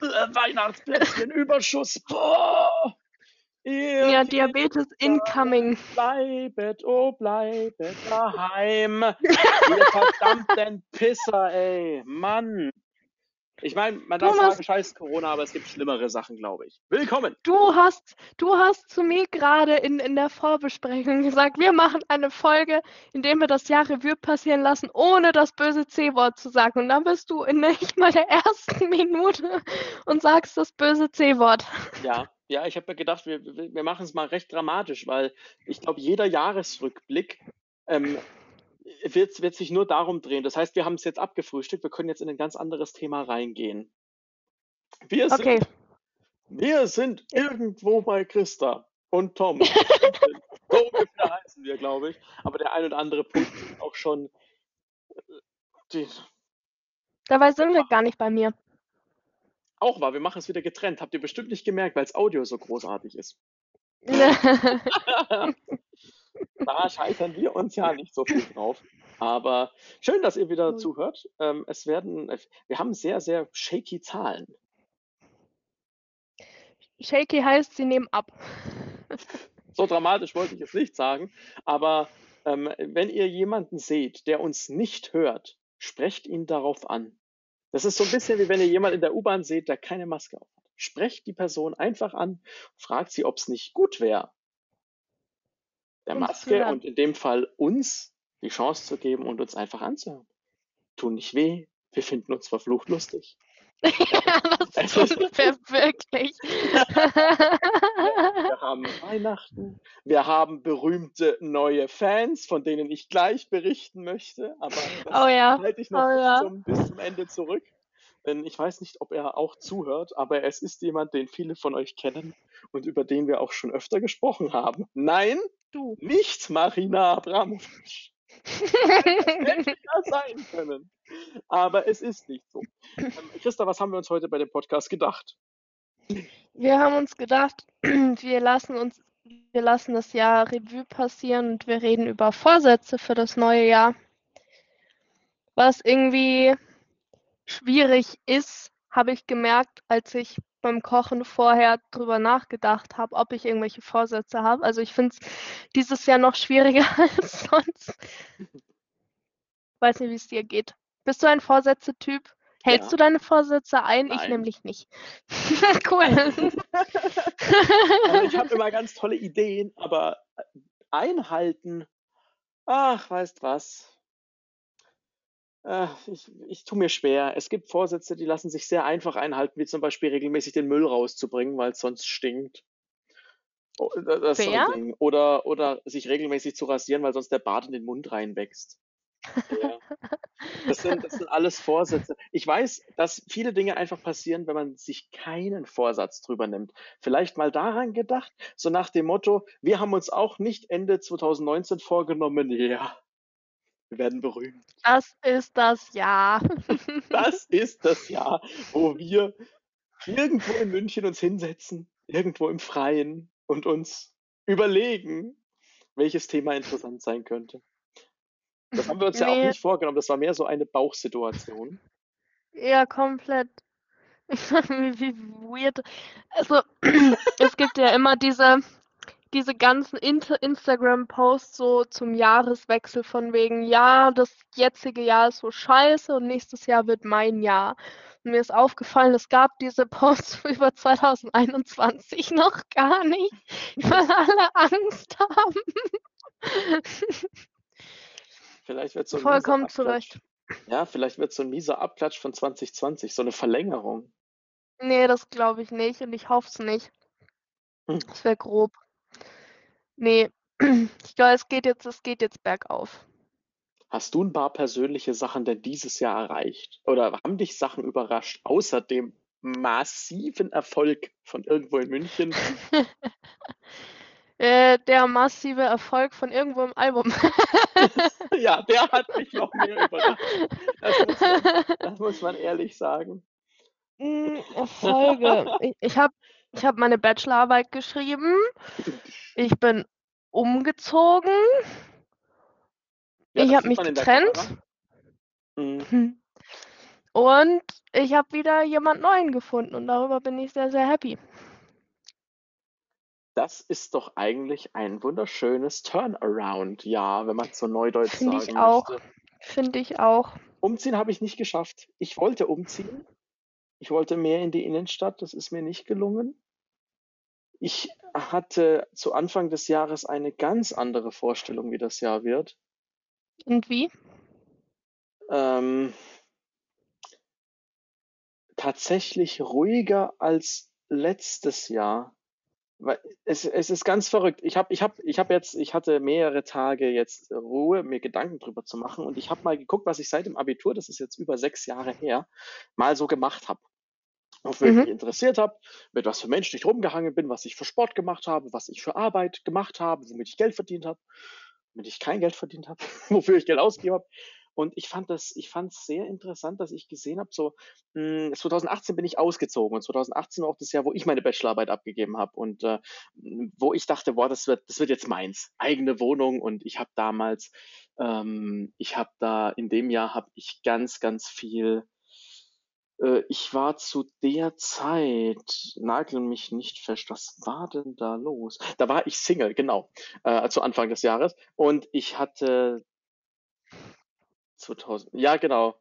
Weihnachtsplätzchen, Überschuss. Boah. Ihr ja, Diabetes incoming. Bleibet, oh, bleibet daheim. Ihr verdammten Pisser, ey. Mann. Ich meine, man darf sagen, scheiß Corona, aber es gibt schlimmere Sachen, glaube ich. Willkommen! Du hast, du hast zu mir gerade in, in der Vorbesprechung gesagt, wir machen eine Folge, in der wir das Jahr Revue passieren lassen, ohne das böse C-Wort zu sagen. Und dann bist du in nicht mal der ersten Minute und sagst das böse C-Wort. Ja, ja, ich habe mir gedacht, wir, wir machen es mal recht dramatisch, weil ich glaube, jeder Jahresrückblick ähm, wird, wird sich nur darum drehen. Das heißt, wir haben es jetzt abgefrühstückt, wir können jetzt in ein ganz anderes Thema reingehen. Wir sind, okay. wir sind irgendwo bei Christa und Tom. so ungefähr heißen wir, glaube ich. Aber der ein oder andere Punkt ist auch schon. Äh, die, Dabei sind wir gar nicht bei mir. Auch war, wir machen es wieder getrennt. Habt ihr bestimmt nicht gemerkt, weil das Audio so großartig ist. da scheitern wir uns ja nicht so viel drauf. Aber schön, dass ihr wieder zuhört. Ähm, es werden, wir haben sehr, sehr shaky Zahlen. Shaky heißt, sie nehmen ab. so dramatisch wollte ich es nicht sagen. Aber ähm, wenn ihr jemanden seht, der uns nicht hört, sprecht ihn darauf an. Das ist so ein bisschen wie wenn ihr jemanden in der U-Bahn seht, der keine Maske auf hat. Sprecht die Person einfach an, fragt sie, ob es nicht gut wäre, der Maske und in dem Fall uns die Chance zu geben und uns einfach anzuhören. Tun nicht weh, wir finden uns verflucht lustig. ja, das tun wir wirklich. wir haben Weihnachten, wir haben berühmte neue Fans, von denen ich gleich berichten möchte, aber das oh ja. halte ich noch oh bis, ja. zum, bis zum Ende zurück. Denn ich weiß nicht, ob er auch zuhört, aber es ist jemand, den viele von euch kennen und über den wir auch schon öfter gesprochen haben. Nein, du. Nicht Marina Abramovic. hätte ja sein können. Aber es ist nicht so. Ähm, Christa, was haben wir uns heute bei dem Podcast gedacht? Wir haben uns gedacht, wir lassen uns, wir lassen das Jahr Revue passieren und wir reden über Vorsätze für das neue Jahr. Was irgendwie schwierig ist, habe ich gemerkt, als ich beim Kochen vorher drüber nachgedacht habe, ob ich irgendwelche Vorsätze habe. Also ich finde es dieses Jahr noch schwieriger als sonst. Weiß nicht, wie es dir geht. Bist du ein Vorsätze-Typ? Hältst ja. du deine Vorsätze ein? Nein. Ich nämlich nicht. cool. also ich habe immer ganz tolle Ideen, aber einhalten, ach, weißt was, äh, ich, ich tue mir schwer. Es gibt Vorsätze, die lassen sich sehr einfach einhalten, wie zum Beispiel regelmäßig den Müll rauszubringen, weil es sonst stinkt. Oh, das so oder, oder sich regelmäßig zu rasieren, weil sonst der Bart in den Mund reinwächst. Ja. Das, sind, das sind alles Vorsätze. Ich weiß, dass viele Dinge einfach passieren, wenn man sich keinen Vorsatz drüber nimmt. Vielleicht mal daran gedacht, so nach dem Motto, wir haben uns auch nicht Ende 2019 vorgenommen, ja, wir werden berühmt. Das ist das Jahr. das ist das Jahr, wo wir irgendwo in München uns hinsetzen, irgendwo im Freien und uns überlegen, welches Thema interessant sein könnte. Das haben wir uns nee. ja auch nicht vorgenommen, das war mehr so eine Bauchsituation. Ja, komplett. Wie weird. Also, es gibt ja immer diese, diese ganzen Instagram-Posts so zum Jahreswechsel von wegen, ja, das jetzige Jahr ist so scheiße und nächstes Jahr wird mein Jahr. Und mir ist aufgefallen, es gab diese Posts über 2021 noch gar nicht, weil alle Angst haben. Vielleicht wird so ein Vollkommen zu Recht. Ja, vielleicht wird so ein mieser Abklatsch von 2020, so eine Verlängerung. Nee, das glaube ich nicht und ich hoffe es nicht. Hm. Das wäre grob. Nee, ich glaube, es geht jetzt, es geht jetzt bergauf. Hast du ein paar persönliche Sachen denn dieses Jahr erreicht? Oder haben dich Sachen überrascht, außer dem massiven Erfolg von irgendwo in München? äh, der massive Erfolg von irgendwo im Album. ja, der hat mich noch mehr überrascht. Das muss man, das muss man ehrlich sagen. Hm, Erfolge. Ich, ich habe ich habe meine Bachelorarbeit geschrieben. Ich bin umgezogen. Ja, ich habe mich getrennt. Mhm. Und ich habe wieder jemand Neuen gefunden und darüber bin ich sehr, sehr happy. Das ist doch eigentlich ein wunderschönes Turnaround, ja, wenn man so neudeutsch Finde sagen ich auch. Finde ich auch. Umziehen habe ich nicht geschafft. Ich wollte umziehen. Ich wollte mehr in die Innenstadt. Das ist mir nicht gelungen. Ich hatte zu Anfang des Jahres eine ganz andere Vorstellung, wie das Jahr wird. Und wie? Ähm, tatsächlich ruhiger als letztes Jahr. Weil es, es ist ganz verrückt. Ich habe ich hab, ich hab jetzt, ich hatte mehrere Tage jetzt Ruhe, mir Gedanken drüber zu machen. Und ich habe mal geguckt, was ich seit dem Abitur, das ist jetzt über sechs Jahre her, mal so gemacht habe. Wofür ich Mhm. mich interessiert habe, mit was für Menschen ich rumgehangen bin, was ich für Sport gemacht habe, was ich für Arbeit gemacht habe, womit ich Geld verdient habe, womit ich kein Geld verdient habe, wofür ich Geld ausgegeben habe. Und ich fand das, ich fand es sehr interessant, dass ich gesehen habe, so mh, 2018 bin ich ausgezogen und 2018 war auch das Jahr, wo ich meine Bachelorarbeit abgegeben habe und äh, wo ich dachte, boah, das wird, das wird jetzt meins, eigene Wohnung und ich habe damals, ähm, ich habe da in dem Jahr habe ich ganz, ganz viel ich war zu der Zeit, nagel mich nicht fest, was war denn da los? Da war ich Single, genau, äh, zu Anfang des Jahres. Und ich hatte 2000, ja, genau.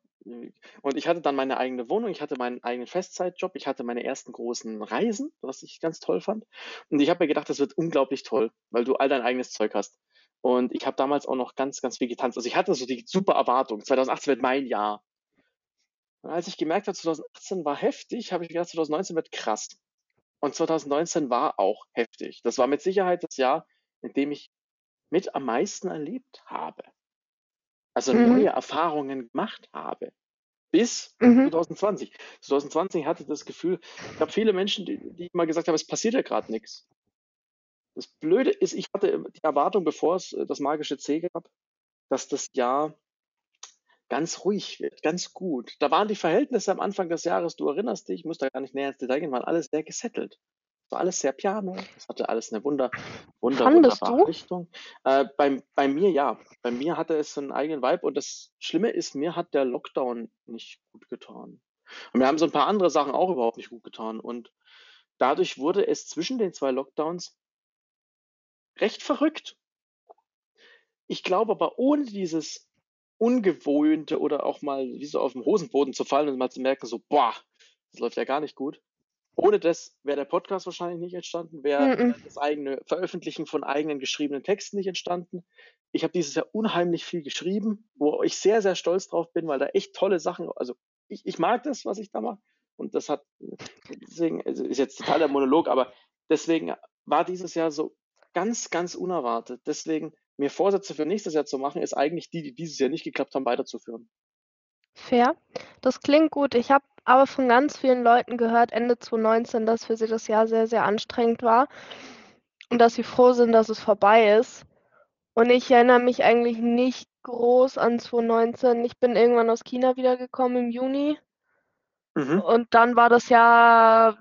Und ich hatte dann meine eigene Wohnung, ich hatte meinen eigenen Festzeitjob, ich hatte meine ersten großen Reisen, was ich ganz toll fand. Und ich habe mir gedacht, das wird unglaublich toll, weil du all dein eigenes Zeug hast. Und ich habe damals auch noch ganz, ganz viel getanzt. Also ich hatte so die super Erwartung. 2018 wird mein Jahr. Und als ich gemerkt habe, 2018 war heftig, habe ich gedacht, 2019 wird krass. Und 2019 war auch heftig. Das war mit Sicherheit das Jahr, in dem ich mit am meisten erlebt habe. Also Mhm. neue Erfahrungen gemacht habe. Bis Mhm. 2020. 2020 hatte ich das Gefühl, ich habe viele Menschen, die, die immer gesagt haben, es passiert ja gerade nichts. Das Blöde ist, ich hatte die Erwartung, bevor es äh, das magische C gab, dass das Jahr ganz ruhig wird, ganz gut. Da waren die Verhältnisse am Anfang des Jahres, du erinnerst dich, ich muss da gar nicht näher ins Detail gehen, waren alles sehr gesettelt. Es war alles sehr piano, es hatte alles eine wunder, wunder, Fandest wunderbare du? Richtung. Äh, bei, bei mir ja, bei mir hatte es so einen eigenen Vibe und das Schlimme ist, mir hat der Lockdown nicht gut getan. Und mir haben so ein paar andere Sachen auch überhaupt nicht gut getan und dadurch wurde es zwischen den zwei Lockdowns recht verrückt. Ich glaube aber ohne dieses Ungewohnte oder auch mal wie so auf dem Hosenboden zu fallen und mal zu merken, so, boah, das läuft ja gar nicht gut. Ohne das wäre der Podcast wahrscheinlich nicht entstanden, wäre das eigene Veröffentlichen von eigenen geschriebenen Texten nicht entstanden. Ich habe dieses Jahr unheimlich viel geschrieben, wo ich sehr, sehr stolz drauf bin, weil da echt tolle Sachen, also ich, ich mag das, was ich da mache. Und das hat, deswegen, also ist jetzt total der Monolog, aber deswegen war dieses Jahr so ganz, ganz unerwartet. Deswegen mir Vorsätze für nächstes Jahr zu machen, ist eigentlich die, die dieses Jahr nicht geklappt haben, weiterzuführen. Fair. Das klingt gut. Ich habe aber von ganz vielen Leuten gehört, Ende 2019, dass für sie das Jahr sehr, sehr anstrengend war und dass sie froh sind, dass es vorbei ist. Und ich erinnere mich eigentlich nicht groß an 2019. Ich bin irgendwann aus China wiedergekommen im Juni Mhm. und dann war das Jahr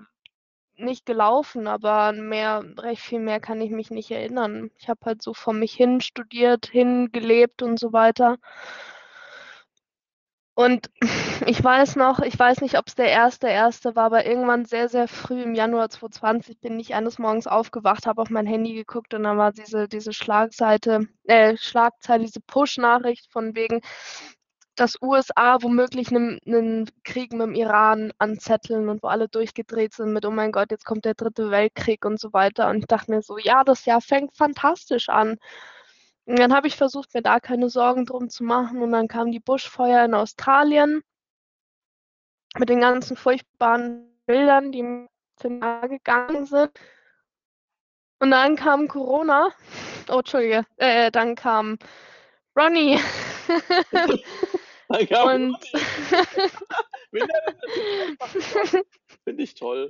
nicht gelaufen, aber mehr, recht viel mehr kann ich mich nicht erinnern. Ich habe halt so vor mich hin studiert, hingelebt und so weiter. Und ich weiß noch, ich weiß nicht, ob es der erste erste war, aber irgendwann sehr, sehr früh im Januar 2020 bin ich eines Morgens aufgewacht, habe auf mein Handy geguckt und dann war diese, diese Schlagseite, äh, Schlagzeile, diese Push-Nachricht von wegen, dass USA womöglich einen, einen Krieg mit dem Iran anzetteln und wo alle durchgedreht sind mit, oh mein Gott, jetzt kommt der dritte Weltkrieg und so weiter. Und ich dachte mir so, ja, das Jahr fängt fantastisch an. Und dann habe ich versucht, mir da keine Sorgen drum zu machen. Und dann kamen die Buschfeuer in Australien mit den ganzen furchtbaren Bildern, die mir nahe gegangen sind. Und dann kam Corona. Oh, Entschuldige. Äh, dann kam Ronny. Kam Und? Finde ich toll.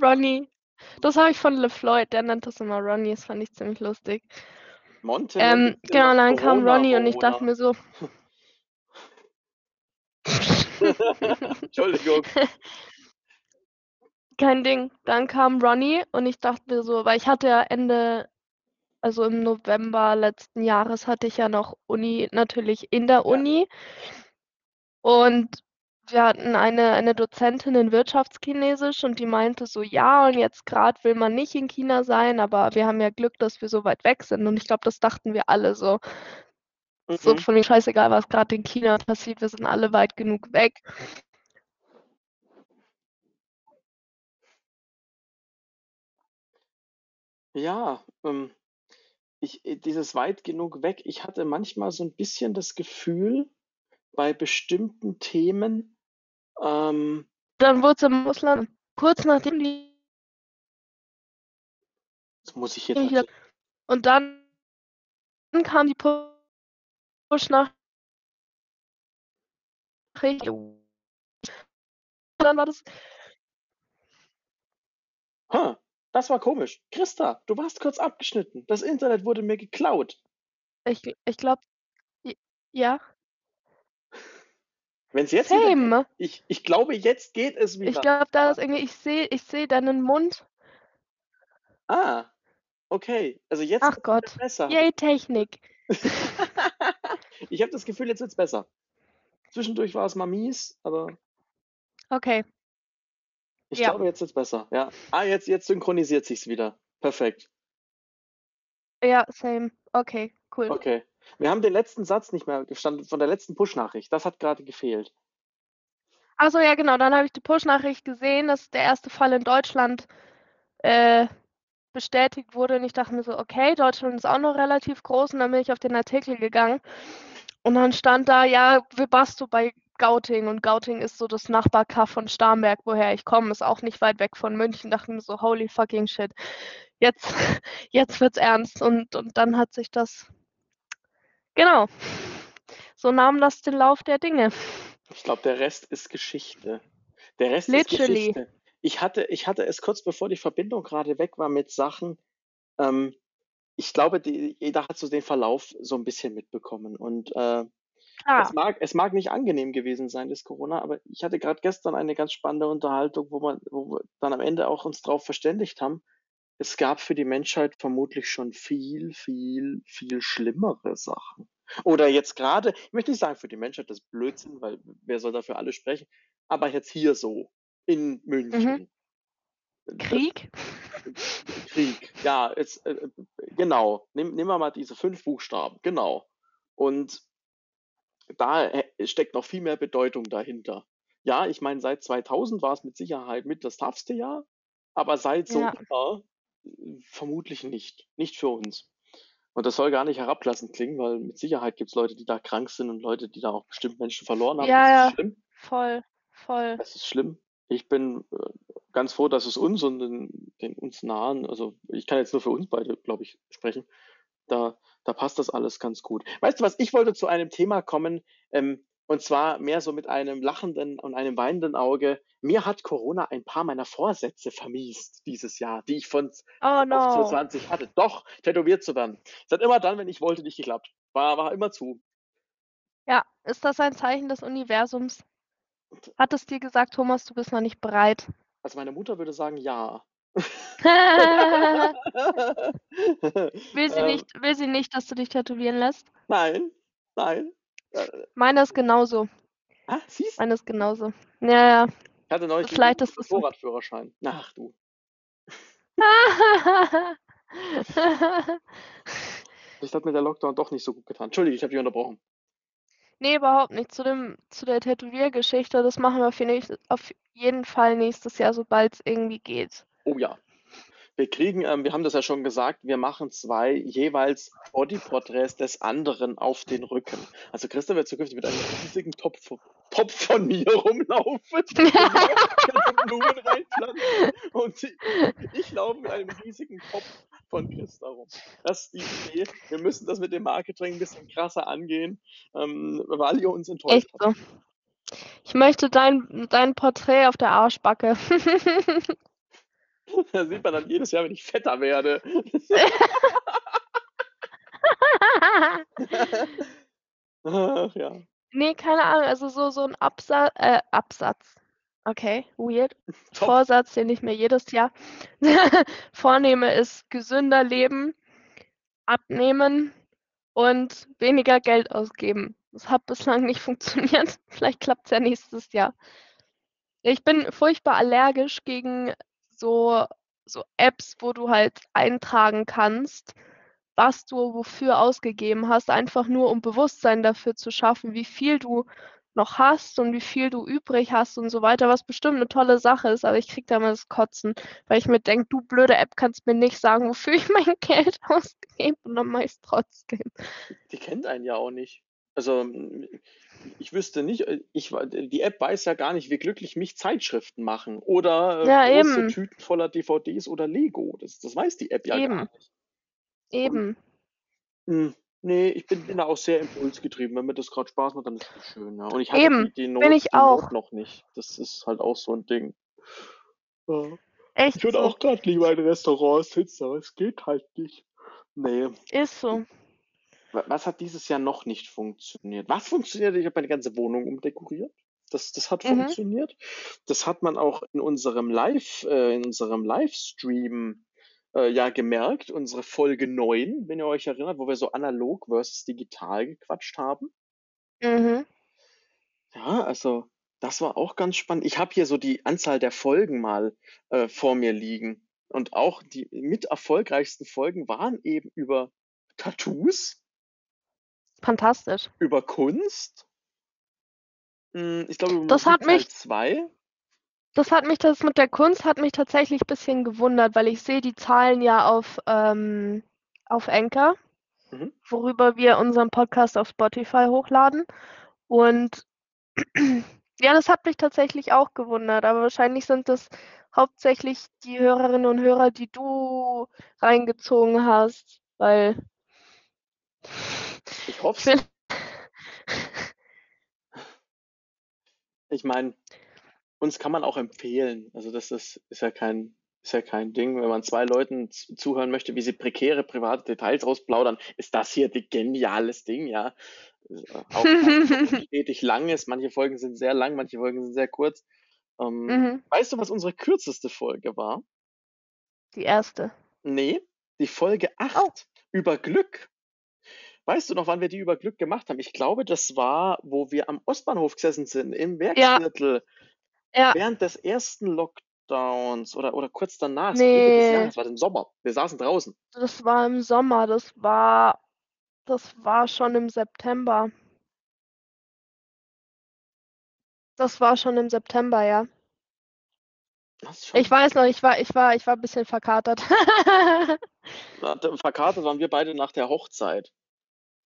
Ronny. Das habe ich von LeFloid, der nennt das immer Ronny, das fand ich ziemlich lustig. Monte Ähm, genau, dann kam Ronny und ich dachte mir so, Entschuldigung. kein Ding. Dann kam Ronny und ich dachte mir so, weil ich hatte ja Ende, also im November letzten Jahres hatte ich ja noch Uni, natürlich in der. Uni. Und wir hatten eine, eine Dozentin in Wirtschaftschinesisch und die meinte so, ja, und jetzt gerade will man nicht in China sein, aber wir haben ja Glück, dass wir so weit weg sind. Und ich glaube, das dachten wir alle so. Mhm. So von mir scheißegal, was gerade in China passiert, wir sind alle weit genug weg. Ja, ähm, ich, äh, dieses weit genug weg, ich hatte manchmal so ein bisschen das Gefühl, bei bestimmten Themen, ähm Dann wurde es im Ausland kurz nachdem die Das muss ich jetzt halt und dann kam die Push-Nachricht. Dann war das Ha, das war komisch. Christa, du warst kurz abgeschnitten. Das Internet wurde mir geklaut. Ich ich glaube ja? Wenn's jetzt wieder Same. ich ich glaube, jetzt geht es wieder. Ich glaube, da ist irgendwie ich sehe ich sehe deinen Mund. Ah, okay. Also jetzt Ach Gott. besser. Yay, Technik. Ich habe das Gefühl, jetzt wird's besser. Zwischendurch war es mal mies, aber Okay. Ich Ja. glaube, jetzt wird's besser, ja. Ah, jetzt jetzt synchronisiert sich's wieder. Perfekt. Ja, same. Okay, cool. Okay. Wir haben den letzten Satz nicht mehr gestanden von der letzten Push-Nachricht. Das hat gerade gefehlt. Ach so, ja genau, dann habe ich die Push-Nachricht gesehen, dass der erste Fall in Deutschland, äh, bestätigt wurde und ich dachte mir so: „Okay, Deutschland ist auch noch relativ groß“ und dann bin ich auf den Artikel gegangen und dann stand da: „Ja, Webasto bei Gauting“ und Gauting ist so das Nachbarkaff von Starnberg, woher ich komme, ist auch nicht weit weg von München. Dachte mir so: „Holy fucking shit, jetzt jetzt wird's ernst“ und und dann hat sich das genau. So nahm das den Lauf der Dinge. Ich glaube, der Rest ist Geschichte. Der Rest Literally. ist Geschichte. Ich hatte ich hatte es kurz bevor die Verbindung gerade weg war mit Sachen, ähm, ich glaube, die jeder hat so den Verlauf so ein bisschen mitbekommen und, äh, Klar. es mag es mag nicht angenehm gewesen sein, das Corona, aber ich hatte gerade gestern eine ganz spannende Unterhaltung, wo man wo wir dann am Ende auch uns drauf verständigt haben, es gab für die Menschheit vermutlich schon viel, viel, viel schlimmere Sachen. Oder jetzt gerade, ich möchte nicht sagen für die Menschheit, das ist Blödsinn, weil wer soll da für alle sprechen, aber jetzt hier so in München. Mhm. Krieg? Krieg, ja, jetzt, äh, genau. Nehm, nehmen wir mal diese fünf Buchstaben, genau. Und da äh, steckt noch viel mehr Bedeutung dahinter. Ja, ich meine, seit 2000 war es mit Sicherheit mit das toughste Jahr, aber seit so Ja. äh, vermutlich nicht. Nicht für uns. Und das soll gar nicht herablassend klingen, weil mit Sicherheit gibt es Leute, die da krank sind und Leute, die da auch bestimmt Menschen verloren haben. Ja, das ja. ist schlimm. Voll, voll. Das ist schlimm. Ich bin äh, ganz froh, dass es uns und den, den uns nahen, also ich kann jetzt nur für uns beide, glaube ich, sprechen. Da, da passt das alles ganz gut. Weißt du was, ich wollte zu einem Thema kommen, ähm, und zwar mehr so mit einem lachenden und einem weinenden Auge. Mir hat Corona ein paar meiner Vorsätze vermiest dieses Jahr, die ich von Oh no. 2020 hatte. Doch, tätowiert zu werden. Es hat immer dann, wenn ich wollte, nicht geklappt. War, war immer zu. Ja, ist das ein Zeichen des Universums? Hat es dir gesagt: „Thomas, du bist noch nicht bereit?“ Also meine Mutter würde sagen, ja. Will sie Ähm, nicht will sie nicht, dass du dich tätowieren lässt? nein, nein. Äh, Meine ist genauso. ah, siehst Meine ist genauso. Ja, ja. Ich hatte neulich Vielleicht ist es so. Motorradführerschein. Ach du. Vielleicht hat mir der Lockdown doch nicht so gut getan. Entschuldige, ich habe dich unterbrochen. Ne, überhaupt nicht. Zu dem zu der Tätowiergeschichte, das machen wir auf jeden Fall nächstes Jahr, sobald's irgendwie geht. Oh ja. Wir kriegen, ähm, wir haben das ja schon gesagt, wir machen zwei jeweils Bodyporträts des anderen auf den Rücken. Also Christa wird zukünftig mit einem riesigen Topf, Topf von mir rumlaufen, Blumen reinpflanzen und ich, laufe mit einem riesigen Topf von Christa rum. Das ist die Idee. Wir müssen das mit dem Marketing ein bisschen krasser angehen, ähm, weil ihr uns enttäuscht Echt habt. Ich möchte dein dein Porträt auf der Arschbacke. Da sieht man dann jedes Jahr, wenn ich fetter werde. Ach ja. Ne, keine Ahnung, also so so 'n Absa äh, Absatz. Okay, weird. Top. Vorsatz, den ich mir jedes Jahr vornehme, ist gesünder leben, abnehmen und weniger Geld ausgeben. Das hat bislang nicht funktioniert. Vielleicht klappt es ja nächstes Jahr. Ich bin furchtbar allergisch gegen so, so Apps, wo du halt eintragen kannst, was du wofür ausgegeben hast, einfach nur um Bewusstsein dafür zu schaffen, wie viel du noch hast und wie viel du übrig hast und so weiter, was bestimmt eine tolle Sache ist, aber ich krieg da mal das Kotzen, weil ich mir denke, du blöde App kannst mir nicht sagen, wofür ich mein Geld ausgebe und dann mach ich trotzdem. Die kennt einen ja auch nicht. Also ich wüsste nicht, äh, ich, die App weiß ja gar nicht, wie glücklich mich Zeitschriften machen oder äh, ja, große eben. Tüten voller DVDs oder Lego. Das, das weiß die App ja eben. gar nicht. Eben. Und, hm, nee, ich bin, bin da auch sehr impulsgetrieben. Wenn mir das gerade Spaß macht, dann ist das schön. Ja. Und ich eben. die, die, Not, ich die auch. Not noch nicht. Das ist halt auch so ein Ding. Ja. Echt Ich würde so. auch gerade lieber in Restaurants sitzen, aber es geht halt nicht. Nee. Ist so. Wa- Was hat dieses Jahr noch nicht funktioniert? Was funktioniert? Ich habe meine ganze Wohnung umdekoriert. Das, das hat Mhm. funktioniert. Das hat man auch in unserem Live, äh, in unserem Livestream äh, ja gemerkt. Unsere Folge 9, wenn ihr euch erinnert, wo wir so analog versus digital gequatscht haben. Mhm. Ja, also das war auch ganz spannend. Ich habe hier so die Anzahl der Folgen mal äh, vor mir liegen. Und auch die mit erfolgreichsten Folgen waren eben über Tattoos, Fantastisch. über Kunst. Hm, Ich glaube, über Das hat Teil mich- 2. Das hat mich, das mit der Kunst hat mich tatsächlich ein bisschen gewundert, weil ich sehe die Zahlen ja auf, ähm, auf Anchor, Mhm. worüber wir unseren Podcast auf Spotify hochladen. Und ja, das hat mich tatsächlich auch gewundert, aber wahrscheinlich sind das hauptsächlich die Hörerinnen und Hörer, die du reingezogen hast, weil Ich hoffe ich will, Ich meine, uns kann man auch empfehlen. Also das ist, ist ja kein, ist ja kein Ding. Wenn man zwei Leuten zuhören möchte, wie sie prekäre private Details rausplaudern, ist das hier ein geniales Ding, ja. Äh, Auch es stetig lang ist. Manche Folgen sind sehr lang, manche Folgen sind sehr kurz. Ähm, mhm, Weißt du, was unsere kürzeste Folge war? die erste. Nee, die Folge 8 Oh. über Glück. Weißt du noch, wann wir die über Glück gemacht haben? Ich glaube, das war, wo wir am Ostbahnhof gesessen sind, im Werksviertel, Ja, während des ersten Lockdowns oder, oder kurz danach, nee, Jahres, war im Sommer. Wir saßen draußen. das war im Sommer, das war, das war schon im September. Das war schon im September, ja. Das Ich weiß noch, ich war, ich war, ich war ein bisschen verkatert. Verkatert waren wir beide nach der Hochzeit.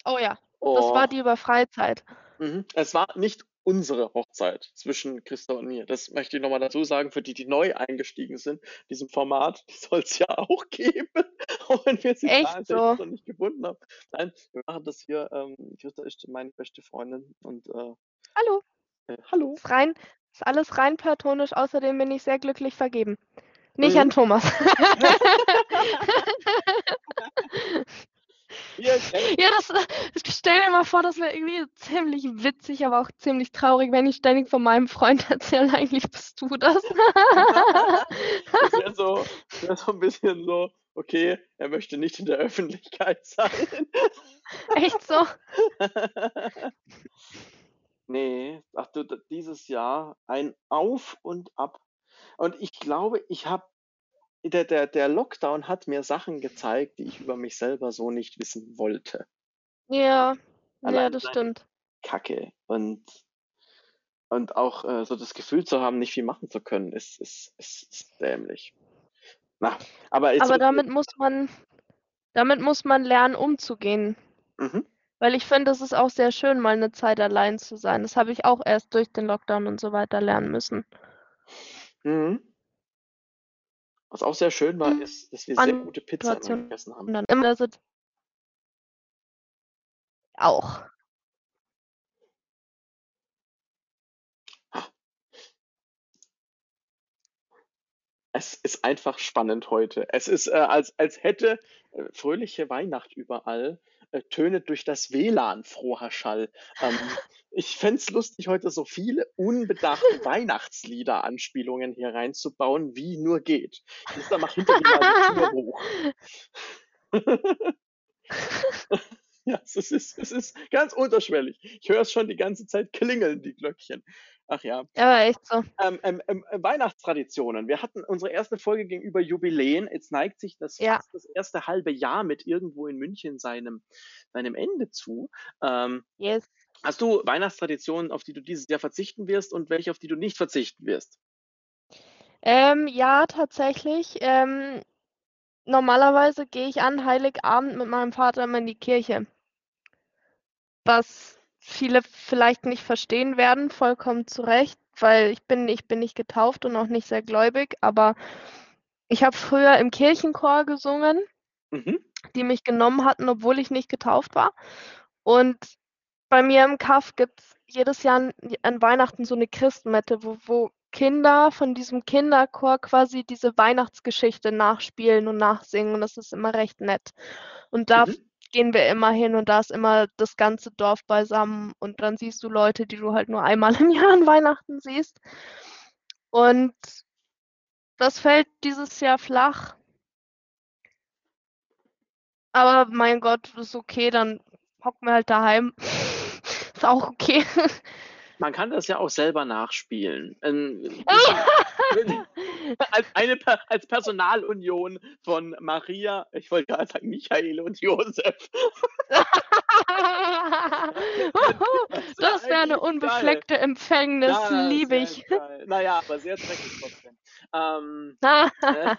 Oh ja, das Oh, war die über Freizeit. mhm. Es war nicht unsere Hochzeit zwischen Christa und mir. Das möchte ich nochmal dazu sagen, für die, die neu eingestiegen sind, diesem Format, die soll es ja auch geben, auch wenn wir sie Echt so? noch nicht gefunden haben. Nein, wir machen das hier, ähm, Christa ist meine beste Freundin und äh, Hallo, äh, hallo. ist rein, ist alles rein platonisch. Außerdem bin ich sehr glücklich vergeben. Nicht Mhm. an Thomas. Ja, das, stell dir mal vor, das wäre irgendwie ziemlich witzig, aber auch ziemlich traurig, wenn ich ständig von meinem Freund erzähle, eigentlich bist du das. Das wäre so, wär so ein bisschen so, okay, er möchte nicht in der Öffentlichkeit sein. Echt so? nee, ach du, dieses Jahr ein Auf und Ab. Und ich glaube, ich habe, der, der, der Lockdown hat mir Sachen gezeigt, die ich über mich selber so nicht wissen wollte. Ja, ja, Allein das seine stimmt. Kacke. Und, und auch äh, so das Gefühl zu haben, nicht viel machen zu können, ist, ist, ist, ist dämlich. Na, aber Aber so, damit muss man, damit muss man lernen, umzugehen. mhm. Weil ich finde, es ist auch sehr schön, mal eine Zeit allein zu sein. Das habe ich auch erst durch den Lockdown und so weiter lernen müssen. Mhm. Was auch sehr schön war, Mhm. ist, dass wir sehr gute Pizza immer gegessen haben. und dann immer so auch. Es ist einfach spannend heute. Es ist, äh, als, als hätte äh, fröhliche Weihnacht überall, tönet durch das WLAN froher Schall. Ähm, ich fände es lustig, heute so viele unbedachte Weihnachtslieder-Anspielungen hier reinzubauen, wie nur geht. Christa, mach hinter dir mal die Tür hoch. Ja, es ist, es ist ganz unterschwellig. Ich höre es schon die ganze Zeit klingeln, die Glöckchen. Ach ja. Ja, echt so. Ähm, ähm, ähm, Weihnachtstraditionen. Wir hatten unsere erste Folge gegenüber Jubiläen. Jetzt neigt sich das Ja. das erste halbe Jahr mit irgendwo in München seinem, seinem Ende zu. Ähm, Yes. hast du Weihnachtstraditionen, auf die du dieses Jahr verzichten wirst und welche, auf die du nicht verzichten wirst? Ähm, ja, tatsächlich. Ähm, normalerweise gehe ich an Heiligabend mit meinem Vater immer in die Kirche. Was viele vielleicht nicht verstehen werden, vollkommen zu Recht, weil ich bin, ich bin nicht getauft und auch nicht sehr gläubig, aber ich habe früher im Kirchenchor gesungen, Mhm. die mich genommen hatten, obwohl ich nicht getauft war. Und bei mir im Kaff gibt es jedes Jahr an, an Weihnachten so eine Christmette, wo, wo Kinder von diesem Kinderchor quasi diese Weihnachtsgeschichte nachspielen und nachsingen. Und das ist immer recht nett. Und da Mhm. Gehen wir immer hin und da ist immer das ganze Dorf beisammen und dann siehst du Leute, die du halt nur einmal im Jahr an Weihnachten siehst. Und das fällt dieses Jahr flach. Aber mein Gott, ist okay, dann hocken wir halt daheim. Ist auch okay. Man kann das ja auch selber nachspielen. Ähm, als, eine, als Personalunion von Maria, ich wollte gerade sagen Michael und Josef. Das wäre eine eigentlich geil. unbefleckte Empfängnis, Ja, liebe ich. geil. Naja, aber sehr dreckig trotzdem. Ähm, äh,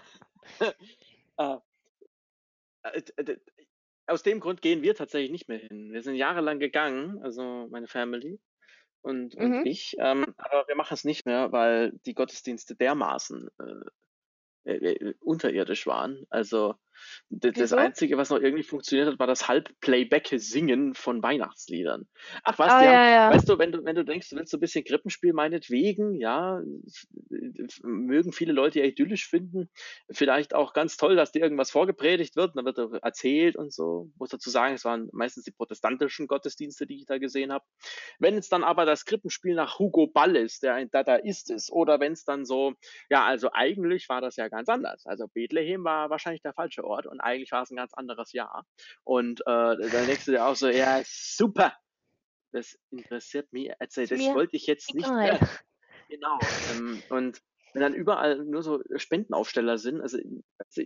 äh, äh, aus dem Grund gehen wir tatsächlich nicht mehr hin. Wir sind jahrelang gegangen, also meine Family und, und Mhm. ich, ähm, aber wir machen es nicht mehr, weil die Gottesdienste dermaßen äh, äh, äh, unterirdisch waren. Also das Wieso? Einzige, was noch irgendwie funktioniert hat, war das Halb-Playback-Singen von Weihnachtsliedern. Ach was, haben, ja, ja. weißt du, wenn du, wenn du denkst, du willst so ein bisschen Krippenspiel meinetwegen, ja, mögen viele Leute ja idyllisch finden. Vielleicht auch ganz toll, dass dir irgendwas vorgepredigt wird, dann wird er erzählt und so. Muss dazu sagen, es waren meistens die protestantischen Gottesdienste, die ich da gesehen habe. Wenn es dann aber das Krippenspiel nach Hugo Ball ist, der ein Dadaist ist, oder wenn es dann so, ja, also eigentlich war das ja ganz anders. Also Bethlehem war wahrscheinlich der falsche Ort und eigentlich war es ein ganz anderes Jahr. Und äh, dann denkst du dir auch so, ja, super, das interessiert mich, also Ist das mir wollte ich jetzt nicht. egal. Äh, genau. Ähm, und wenn dann überall nur so Spendenaufsteller sind, also, also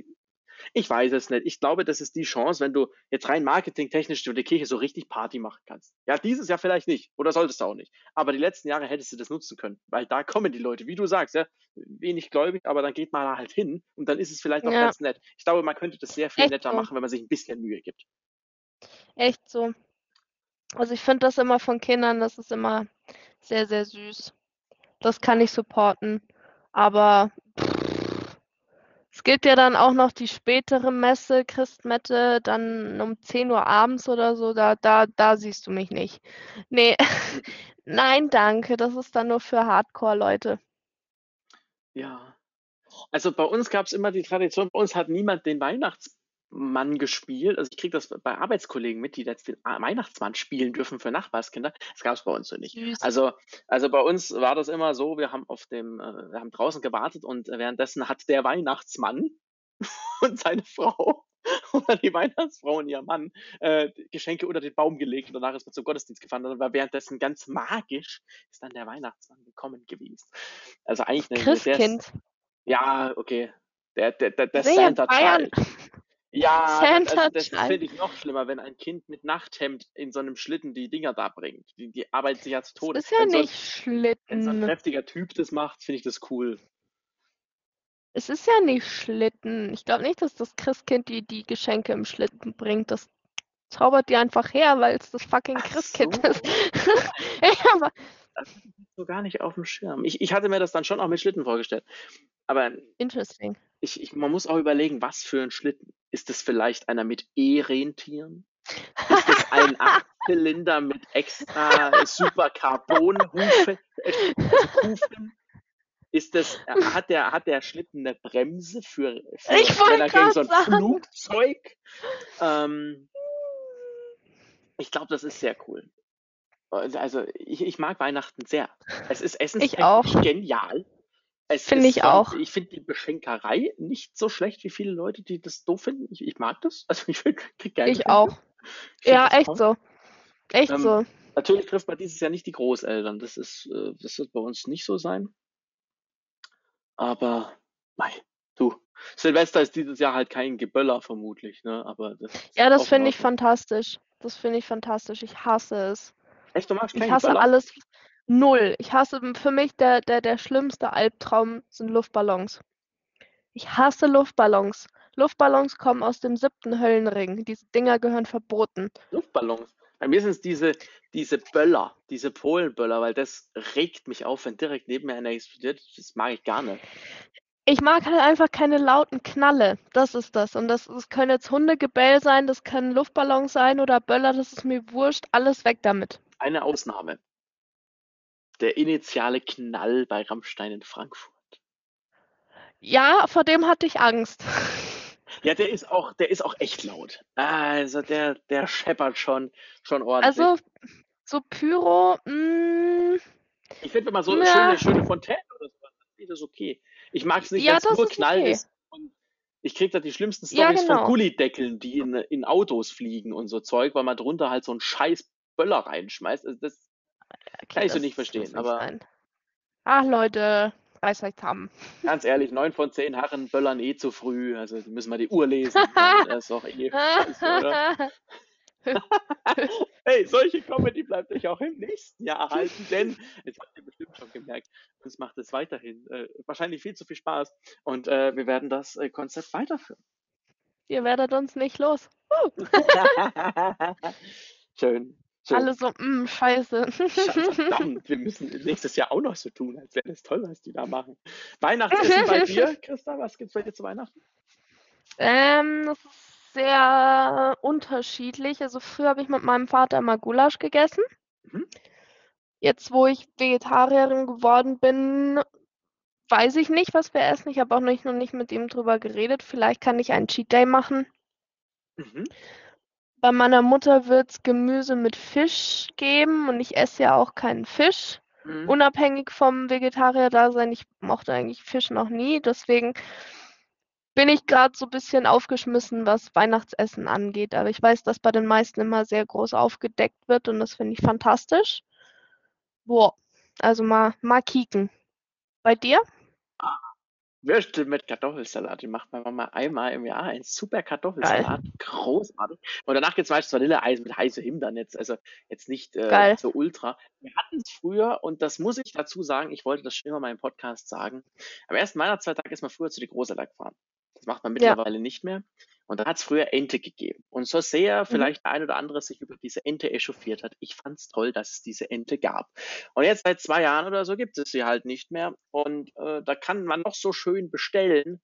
ich weiß es nicht. Ich glaube, das ist die Chance, wenn du jetzt rein marketingtechnisch für die Kirche so richtig Party machen kannst. Ja, dieses Jahr vielleicht nicht. Oder solltest du auch nicht. Aber die letzten Jahre hättest du das nutzen können. Weil da kommen die Leute, wie du sagst, ja, wenig gläubig, aber dann geht man da halt hin und dann ist es vielleicht auch Ja, ganz nett. Ich glaube, man könnte das sehr viel echt netter so. machen, wenn man sich ein bisschen Mühe gibt. Echt so. Also ich finde das immer von Kindern, das ist immer sehr, sehr süß. Das kann ich supporten. Aber pff, es gibt ja dann auch noch die spätere Messe, Christmette, dann um 10 Uhr abends oder so, da, da, da siehst du mich nicht. Nee, nein, danke, das ist dann nur für Hardcore-Leute. Ja. Also bei uns gab es immer die Tradition, bei uns hat niemand den Weihnachtsmann gespielt. Also ich kriege das bei Arbeitskollegen mit, die jetzt den Weihnachtsmann spielen dürfen für Nachbarskinder. Das gab es bei uns so nicht. Süß. Also, also bei uns war das immer so, wir haben auf dem, äh, wir haben draußen gewartet und währenddessen hat der Weihnachtsmann und seine Frau oder die Weihnachtsfrau und ihr Mann äh, Geschenke unter den Baum gelegt und danach ist man zum Gottesdienst gefahren. Und war währenddessen ganz magisch ist dann der Weihnachtsmann gekommen gewesen. Also eigentlich eine, Christkind. ja, okay. Der, der, der, der Santa. Child. Ja, das, Santa also das finde ich noch schlimmer, wenn ein Kind mit Nachthemd in so einem Schlitten die Dinger da bringt. Die, die arbeiten sich ja zu Das Tode. ist ja Wenn so, ein- nicht wenn so ein Schlitten. kräftiger Typ das macht, finde ich das cool. Es ist ja nicht Schlitten. Ich glaube nicht, dass das Christkind die, die Geschenke im Schlitten bringt. Das zaubert die einfach her, weil es das fucking Christkind so. ist. ja, aber Das ist so gar nicht auf dem Schirm. Ich, ich hatte mir das dann schon auch mit Schlitten vorgestellt. Aber interesting. ich, ich, man muss auch überlegen, was für ein Schlitten. Ist es vielleicht einer mit E-Rentieren? Ist es ein Achtzylinder mit extra super Carbon-Hufen? Hufen? Ist das, hat der, hat der Schlitten eine Bremse für, für Ich wenn er gegen so ein sagen. Flugzeug? Ähm, ich glaube, das ist sehr cool. Also ich, ich mag Weihnachten sehr. Es ist Ich auch. essenstechnisch genial. Es Finde ich auch. Ich finde die Beschenkerei nicht so schlecht wie viele Leute, die das doof finden. Ich, ich mag das. Also ich krieg gerne Ich Geschenke. auch. Ja, echt toll. so. Echt ähm, so. Natürlich trifft man dieses Jahr nicht die Großeltern. Das ist, äh, das wird bei uns nicht so sein. Aber, mei, du. Silvester ist dieses Jahr halt kein Geböller vermutlich, ne? Aber das ja, das finde ich fantastisch. Das finde ich fantastisch. Ich hasse es. Echt, du magst Ich hasse alles null. Ich hasse für mich der, der, der schlimmste Albtraum sind Luftballons. Ich hasse Luftballons. Luftballons kommen aus dem siebten Höllenring. Diese Dinger gehören verboten. Luftballons? Bei mir sind es diese, diese Böller, diese Polenböller, weil das regt mich auf, wenn direkt neben mir einer explodiert. Das mag ich gar nicht. Ich mag halt einfach keine lauten Knalle. Das ist das. Und das, das können jetzt Hundegebell sein, das können Luftballons sein oder Böller, das ist mir wurscht. Alles weg damit. Eine Ausnahme. Der initiale Knall bei Rammstein in Frankfurt. Ja, vor dem hatte ich Angst. Ja, der ist auch, der ist auch echt laut. Also der, der scheppert schon, schon ordentlich. Also so Pyro. Mm, ich finde, wenn man so eine ja. schöne, schöne Fontäne oder so, dann ist das okay. Ich mag es nicht, ja, wenn es nur knallt okay. ist. Und ich kriege da die schlimmsten Stories ja, genau. von Gullideckeln, die in, in Autos fliegen und so Zeug, weil man drunter halt so einen scheiß Böller reinschmeißt. Also das okay, kann ich so nicht verstehen. aber. Ach Leute, Weisheit haben. Ganz ehrlich, neun von zehn Herren böllern eh zu früh. Also müssen wir die Uhr lesen. das ist doch eh scheiße, oder? hey, solche Comedy bleibt euch auch im nächsten Jahr erhalten, denn, jetzt habt ihr bestimmt schon gemerkt, uns macht es weiterhin äh, wahrscheinlich viel zu viel Spaß und äh, wir werden das äh, Konzept weiterführen. Ihr werdet uns nicht los. Schön. So. Alle so, mh, mm, scheiße. Verdammt, wir müssen nächstes Jahr auch noch so tun, als wäre das toll, was die da machen. Weihnachtsessen bei dir, Christa, was gibt's bei dir zu Weihnachten? Ähm, das ist sehr unterschiedlich. Also früher habe ich mit meinem Vater immer Gulasch gegessen. Mhm. Jetzt, wo ich Vegetarierin geworden bin, weiß ich nicht, was wir essen. Ich habe auch nicht, noch nicht mit ihm drüber geredet. Vielleicht kann ich einen Cheat Day machen. Mhm. Bei meiner Mutter wird es Gemüse mit Fisch geben und ich esse ja auch keinen Fisch. Mhm. Unabhängig vom Vegetarier-Dasein, ich mochte eigentlich Fisch noch nie, deswegen bin ich gerade so ein bisschen aufgeschmissen, was Weihnachtsessen angeht. Aber ich weiß, dass bei den meisten immer sehr groß aufgedeckt wird und das finde ich fantastisch. Boah, also mal, mal kicken. Bei dir? Würstel mit Kartoffelsalat. Die macht meine Mama einmal im Jahr. Ein super Kartoffelsalat. Geil. Großartig. Und danach gibt es meistens Vanilleeis mit heißem Himbeeren jetzt. Also jetzt nicht äh, so ultra. Wir hatten es früher, und das muss ich dazu sagen, ich wollte das schon immer mal im Podcast sagen. Am ersten Weihnachtszweitag ist man früher zu die Großeltern gefahren. Das macht man mittlerweile ja. nicht mehr. Und da hat es früher Ente gegeben. Und so sehr mhm. vielleicht der ein oder andere sich über diese Ente echauffiert hat, ich fand es toll, dass es diese Ente gab. Und jetzt seit zwei Jahren oder so gibt es sie halt nicht mehr. Und äh, da kann man noch so schön bestellen.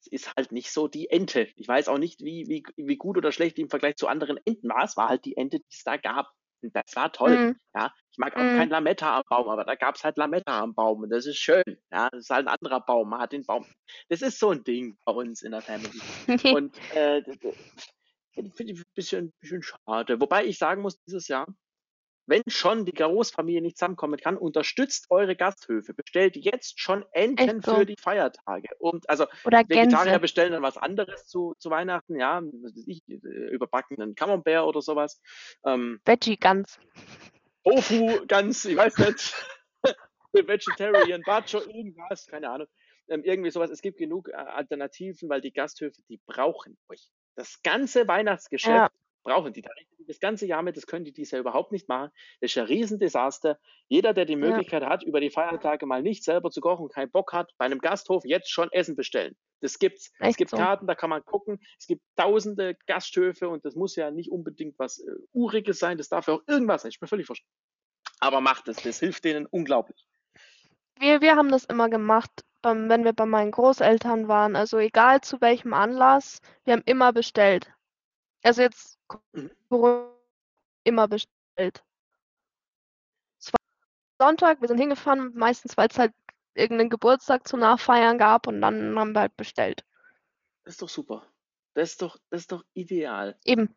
Es ist halt nicht so die Ente. Ich weiß auch nicht, wie, wie, wie gut oder schlecht die im Vergleich zu anderen Enten war. Es war halt die Ente, die es da gab. Das war toll. Mhm. Ja, ich mag auch mhm. kein Lametta am Baum, aber da gab es halt Lametta am Baum und das ist schön. Ja, das ist halt ein anderer Baum. Man hat den Baum. Das ist so ein Ding bei uns in der Family. und äh, finde ich ein bisschen, bisschen schade. Wobei ich sagen muss, dieses Jahr, wenn schon die Großfamilie nicht zusammenkommen kann, unterstützt eure Gasthöfe. Bestellt jetzt schon Enten so? für die Feiertage. Und also Oder Vegetarier Gänse. bestellen dann was anderes zu, zu Weihnachten, ja, ich, überbackenen Camembert oder sowas. Ähm, Veggie Gans. Tofu Gans, ich weiß nicht. Vegetarian, Bacho, irgendwas, keine Ahnung. Ähm, irgendwie sowas. Es gibt genug äh, Alternativen, weil die Gasthöfe, die brauchen euch. Das ganze Weihnachtsgeschäft ja brauchen die. Da rechnen die das ganze Jahr mit, das können die dies Jahr überhaupt nicht machen. Das ist ein Riesendesaster. Jeder, der die Möglichkeit ja. hat, über die Feiertage mal nicht selber zu kochen, keinen Bock hat, bei einem Gasthof jetzt schon Essen bestellen. Das gibt's. Echt es gibt so? Karten, da kann man gucken. Es gibt tausende Gasthöfe und das muss ja nicht unbedingt was äh, Uriges sein, das darf ja auch irgendwas sein. Ich bin völlig verstanden. Aber macht es, das hilft denen unglaublich. Wir, wir haben das immer gemacht, wenn wir bei meinen Großeltern waren. Also egal zu welchem Anlass, wir haben immer bestellt. Also jetzt Mhm. immer bestellt. Es war Sonntag, wir sind hingefahren, meistens weil es halt irgendeinen Geburtstag zum Nachfeiern gab und dann haben wir halt bestellt. Das ist doch super. Das ist doch, das ist doch ideal. Eben.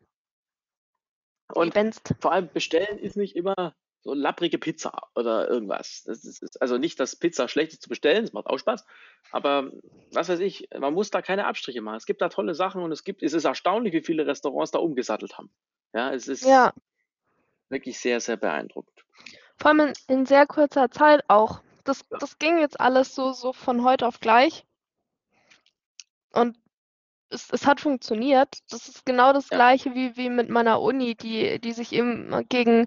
Und Ebenst. vor allem bestellen ist nicht immer so lapprige Pizza oder irgendwas. Ist, also nicht, dass Pizza schlecht ist zu bestellen, das macht auch Spaß. Aber was weiß ich, man muss da keine Abstriche machen. Es gibt da tolle Sachen und es gibt, es ist erstaunlich, wie viele Restaurants da umgesattelt haben. Ja, es ist Ja. wirklich sehr, sehr beeindruckend. Vor allem in, in sehr kurzer Zeit auch. Das, Ja. das ging jetzt alles so, so von heute auf gleich. Und es, es hat funktioniert. Das ist genau das Ja. Gleiche wie, wie mit meiner Uni, die, die sich eben gegen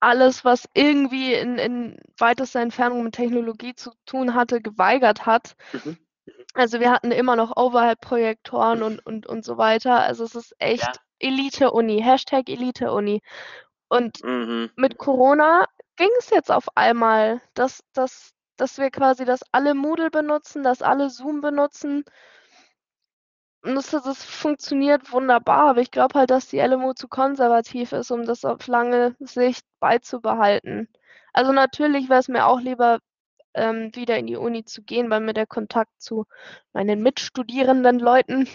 alles, was irgendwie in, in weitester Entfernung mit Technologie zu tun hatte, geweigert hat. Mhm. Also wir hatten immer noch Overhead-Projektoren und, und, und so weiter. Also es ist echt Ja. Elite-Uni, Hashtag Elite-Uni. Und Mhm. mit Corona ging es jetzt auf einmal, dass, dass, dass wir quasi, dass alle Moodle benutzen, dass alle Zoom benutzen. Und das, das funktioniert wunderbar, aber ich glaube halt, dass die LMU zu konservativ ist, um das auf lange Sicht beizubehalten. Also natürlich wäre es mir auch lieber, ähm, wieder in die Uni zu gehen, weil mir der Kontakt zu meinen mitstudierenden Leuten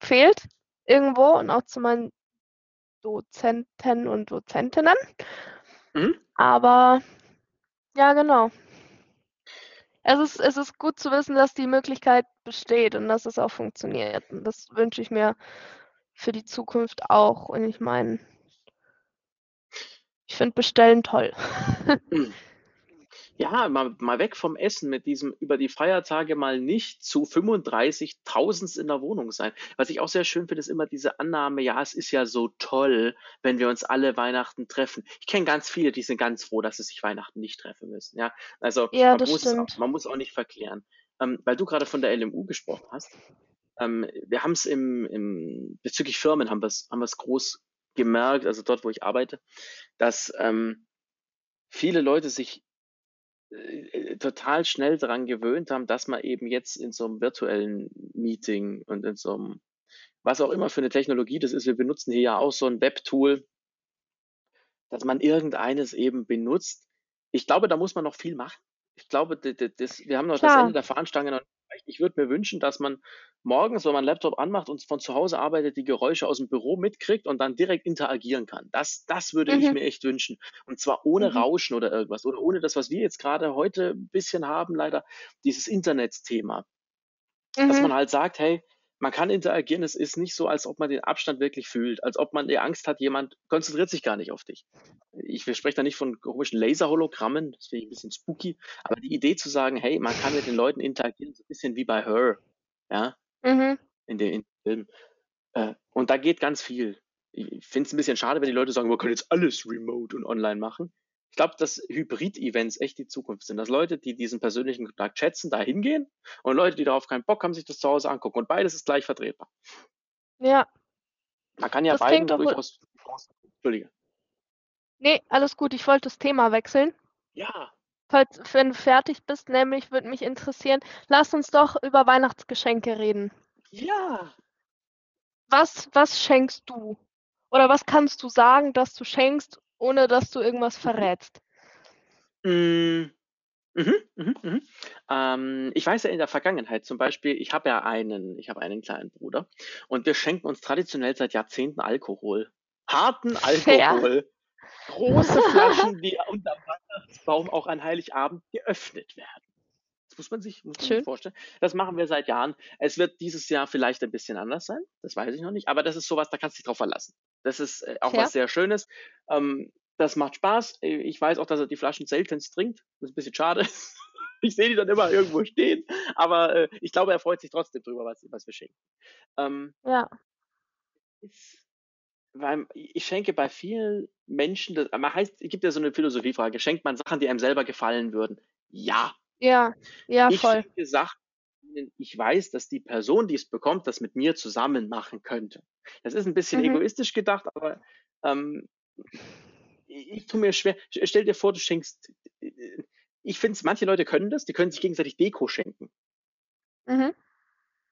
fehlt irgendwo und auch zu meinen Dozenten und Dozentinnen. Mhm. Aber ja, genau. Es ist, es ist gut zu wissen, dass die Möglichkeit besteht und dass es auch funktioniert. Und das wünsche ich mir für die Zukunft auch. Und ich meine, ich finde Bestellen toll. Ja, mal, mal weg vom Essen mit diesem über die Feiertage mal nicht zu 35.000 in der Wohnung sein. Was ich auch sehr schön finde, ist immer diese Annahme, ja, es ist ja so toll, wenn wir uns alle Weihnachten treffen. Ich kenne ganz viele, die sind ganz froh, dass sie sich Weihnachten nicht treffen müssen. Ja, also Ja, man, muss es auch, man muss auch nicht verklären. Ähm, weil du gerade von der LMU gesprochen hast. Ähm, wir haben es im, im, bezüglich Firmen haben wir es haben wir's groß gemerkt, also dort, wo ich arbeite, dass ähm, viele Leute sich total schnell daran gewöhnt haben, dass man eben jetzt in so einem virtuellen Meeting und in so einem, was auch immer für eine Technologie das ist, wir benutzen hier ja auch so ein Webtool, dass man irgendeines eben benutzt. Ich glaube, da muss man noch viel machen. Ich glaube, das, wir haben noch das Klar. Ende der Fahnenstange noch erreicht. Ich würde mir wünschen, dass man morgens, wenn man einen Laptop anmacht und von zu Hause arbeitet, die Geräusche aus dem Büro mitkriegt und dann direkt interagieren kann. Das, das würde ich Mhm. mir echt wünschen. Und zwar ohne Mhm. Rauschen oder irgendwas oder ohne das, was wir jetzt gerade heute ein bisschen haben, leider, dieses Internetthema. Dass Mhm. man halt sagt, hey, man kann interagieren, es ist nicht so, als ob man den Abstand wirklich fühlt, als ob man die Angst hat, jemand konzentriert sich gar nicht auf dich. Ich wir sprechen da nicht von komischen Laserhologrammen, das finde ich ein bisschen spooky, aber die Idee zu sagen, hey, man kann mit den Leuten interagieren, so ein bisschen wie bei Her, ja, Mhm. in den Filmen. Äh, und da geht ganz viel. Ich finde es ein bisschen schade, wenn die Leute sagen, wir können jetzt alles remote und online machen. Ich glaube, dass Hybrid-Events echt die Zukunft sind. Dass Leute, die diesen persönlichen Kontakt schätzen, da hingehen und Leute, die darauf keinen Bock haben, sich das zu Hause angucken. Und beides ist gleich vertretbar. Ja, Man kann ja das beiden durchaus. Entschuldige. Nee, alles gut. Ich wollte das Thema wechseln. Ja. Falls, wenn du fertig bist, nämlich würde mich interessieren, lass uns doch über Weihnachtsgeschenke reden. Ja. Was, was schenkst du? Oder was kannst du sagen, dass du schenkst, ohne dass du irgendwas Mhm. verrätst? Mm, Mhm, mhm, mhm. Ähm, ich weiß ja in der Vergangenheit zum Beispiel, ich habe ja einen, ich habe einen kleinen Bruder und wir schenken uns traditionell seit Jahrzehnten Alkohol. Harten Fair. Alkohol. Große Flaschen, die unter Weihnachtsbaum auch an Heiligabend geöffnet werden. Das muss man sich, muss man sich vorstellen. Das machen wir seit Jahren. Es wird dieses Jahr vielleicht ein bisschen anders sein. Das weiß ich noch nicht. Aber das ist sowas, da kannst du dich drauf verlassen. Das ist äh, auch Fair. was sehr Schönes. Ähm, das macht Spaß. Äh, Ich weiß auch, dass er die Flaschen seltenst trinkt. Das ist ein bisschen schade. Ich sehe die dann immer irgendwo stehen. Aber äh, ich glaube, er freut sich trotzdem drüber, was, was wir schenken. Ähm, Ja. ist, weil ich schenke bei vielen Menschen, das, man heißt, es gibt ja so eine Philosophiefrage, schenkt man Sachen, die einem selber gefallen würden? Ja, Ja. Ja, ich voll. schenke Sachen, ich weiß, dass die Person, die es bekommt, das mit mir zusammen machen könnte. Das ist ein bisschen Mhm. egoistisch gedacht, aber ähm, ich, tue mir schwer. Stell dir vor, du schenkst. Ich finde es, manche Leute können das, die können sich gegenseitig Deko schenken. Mhm.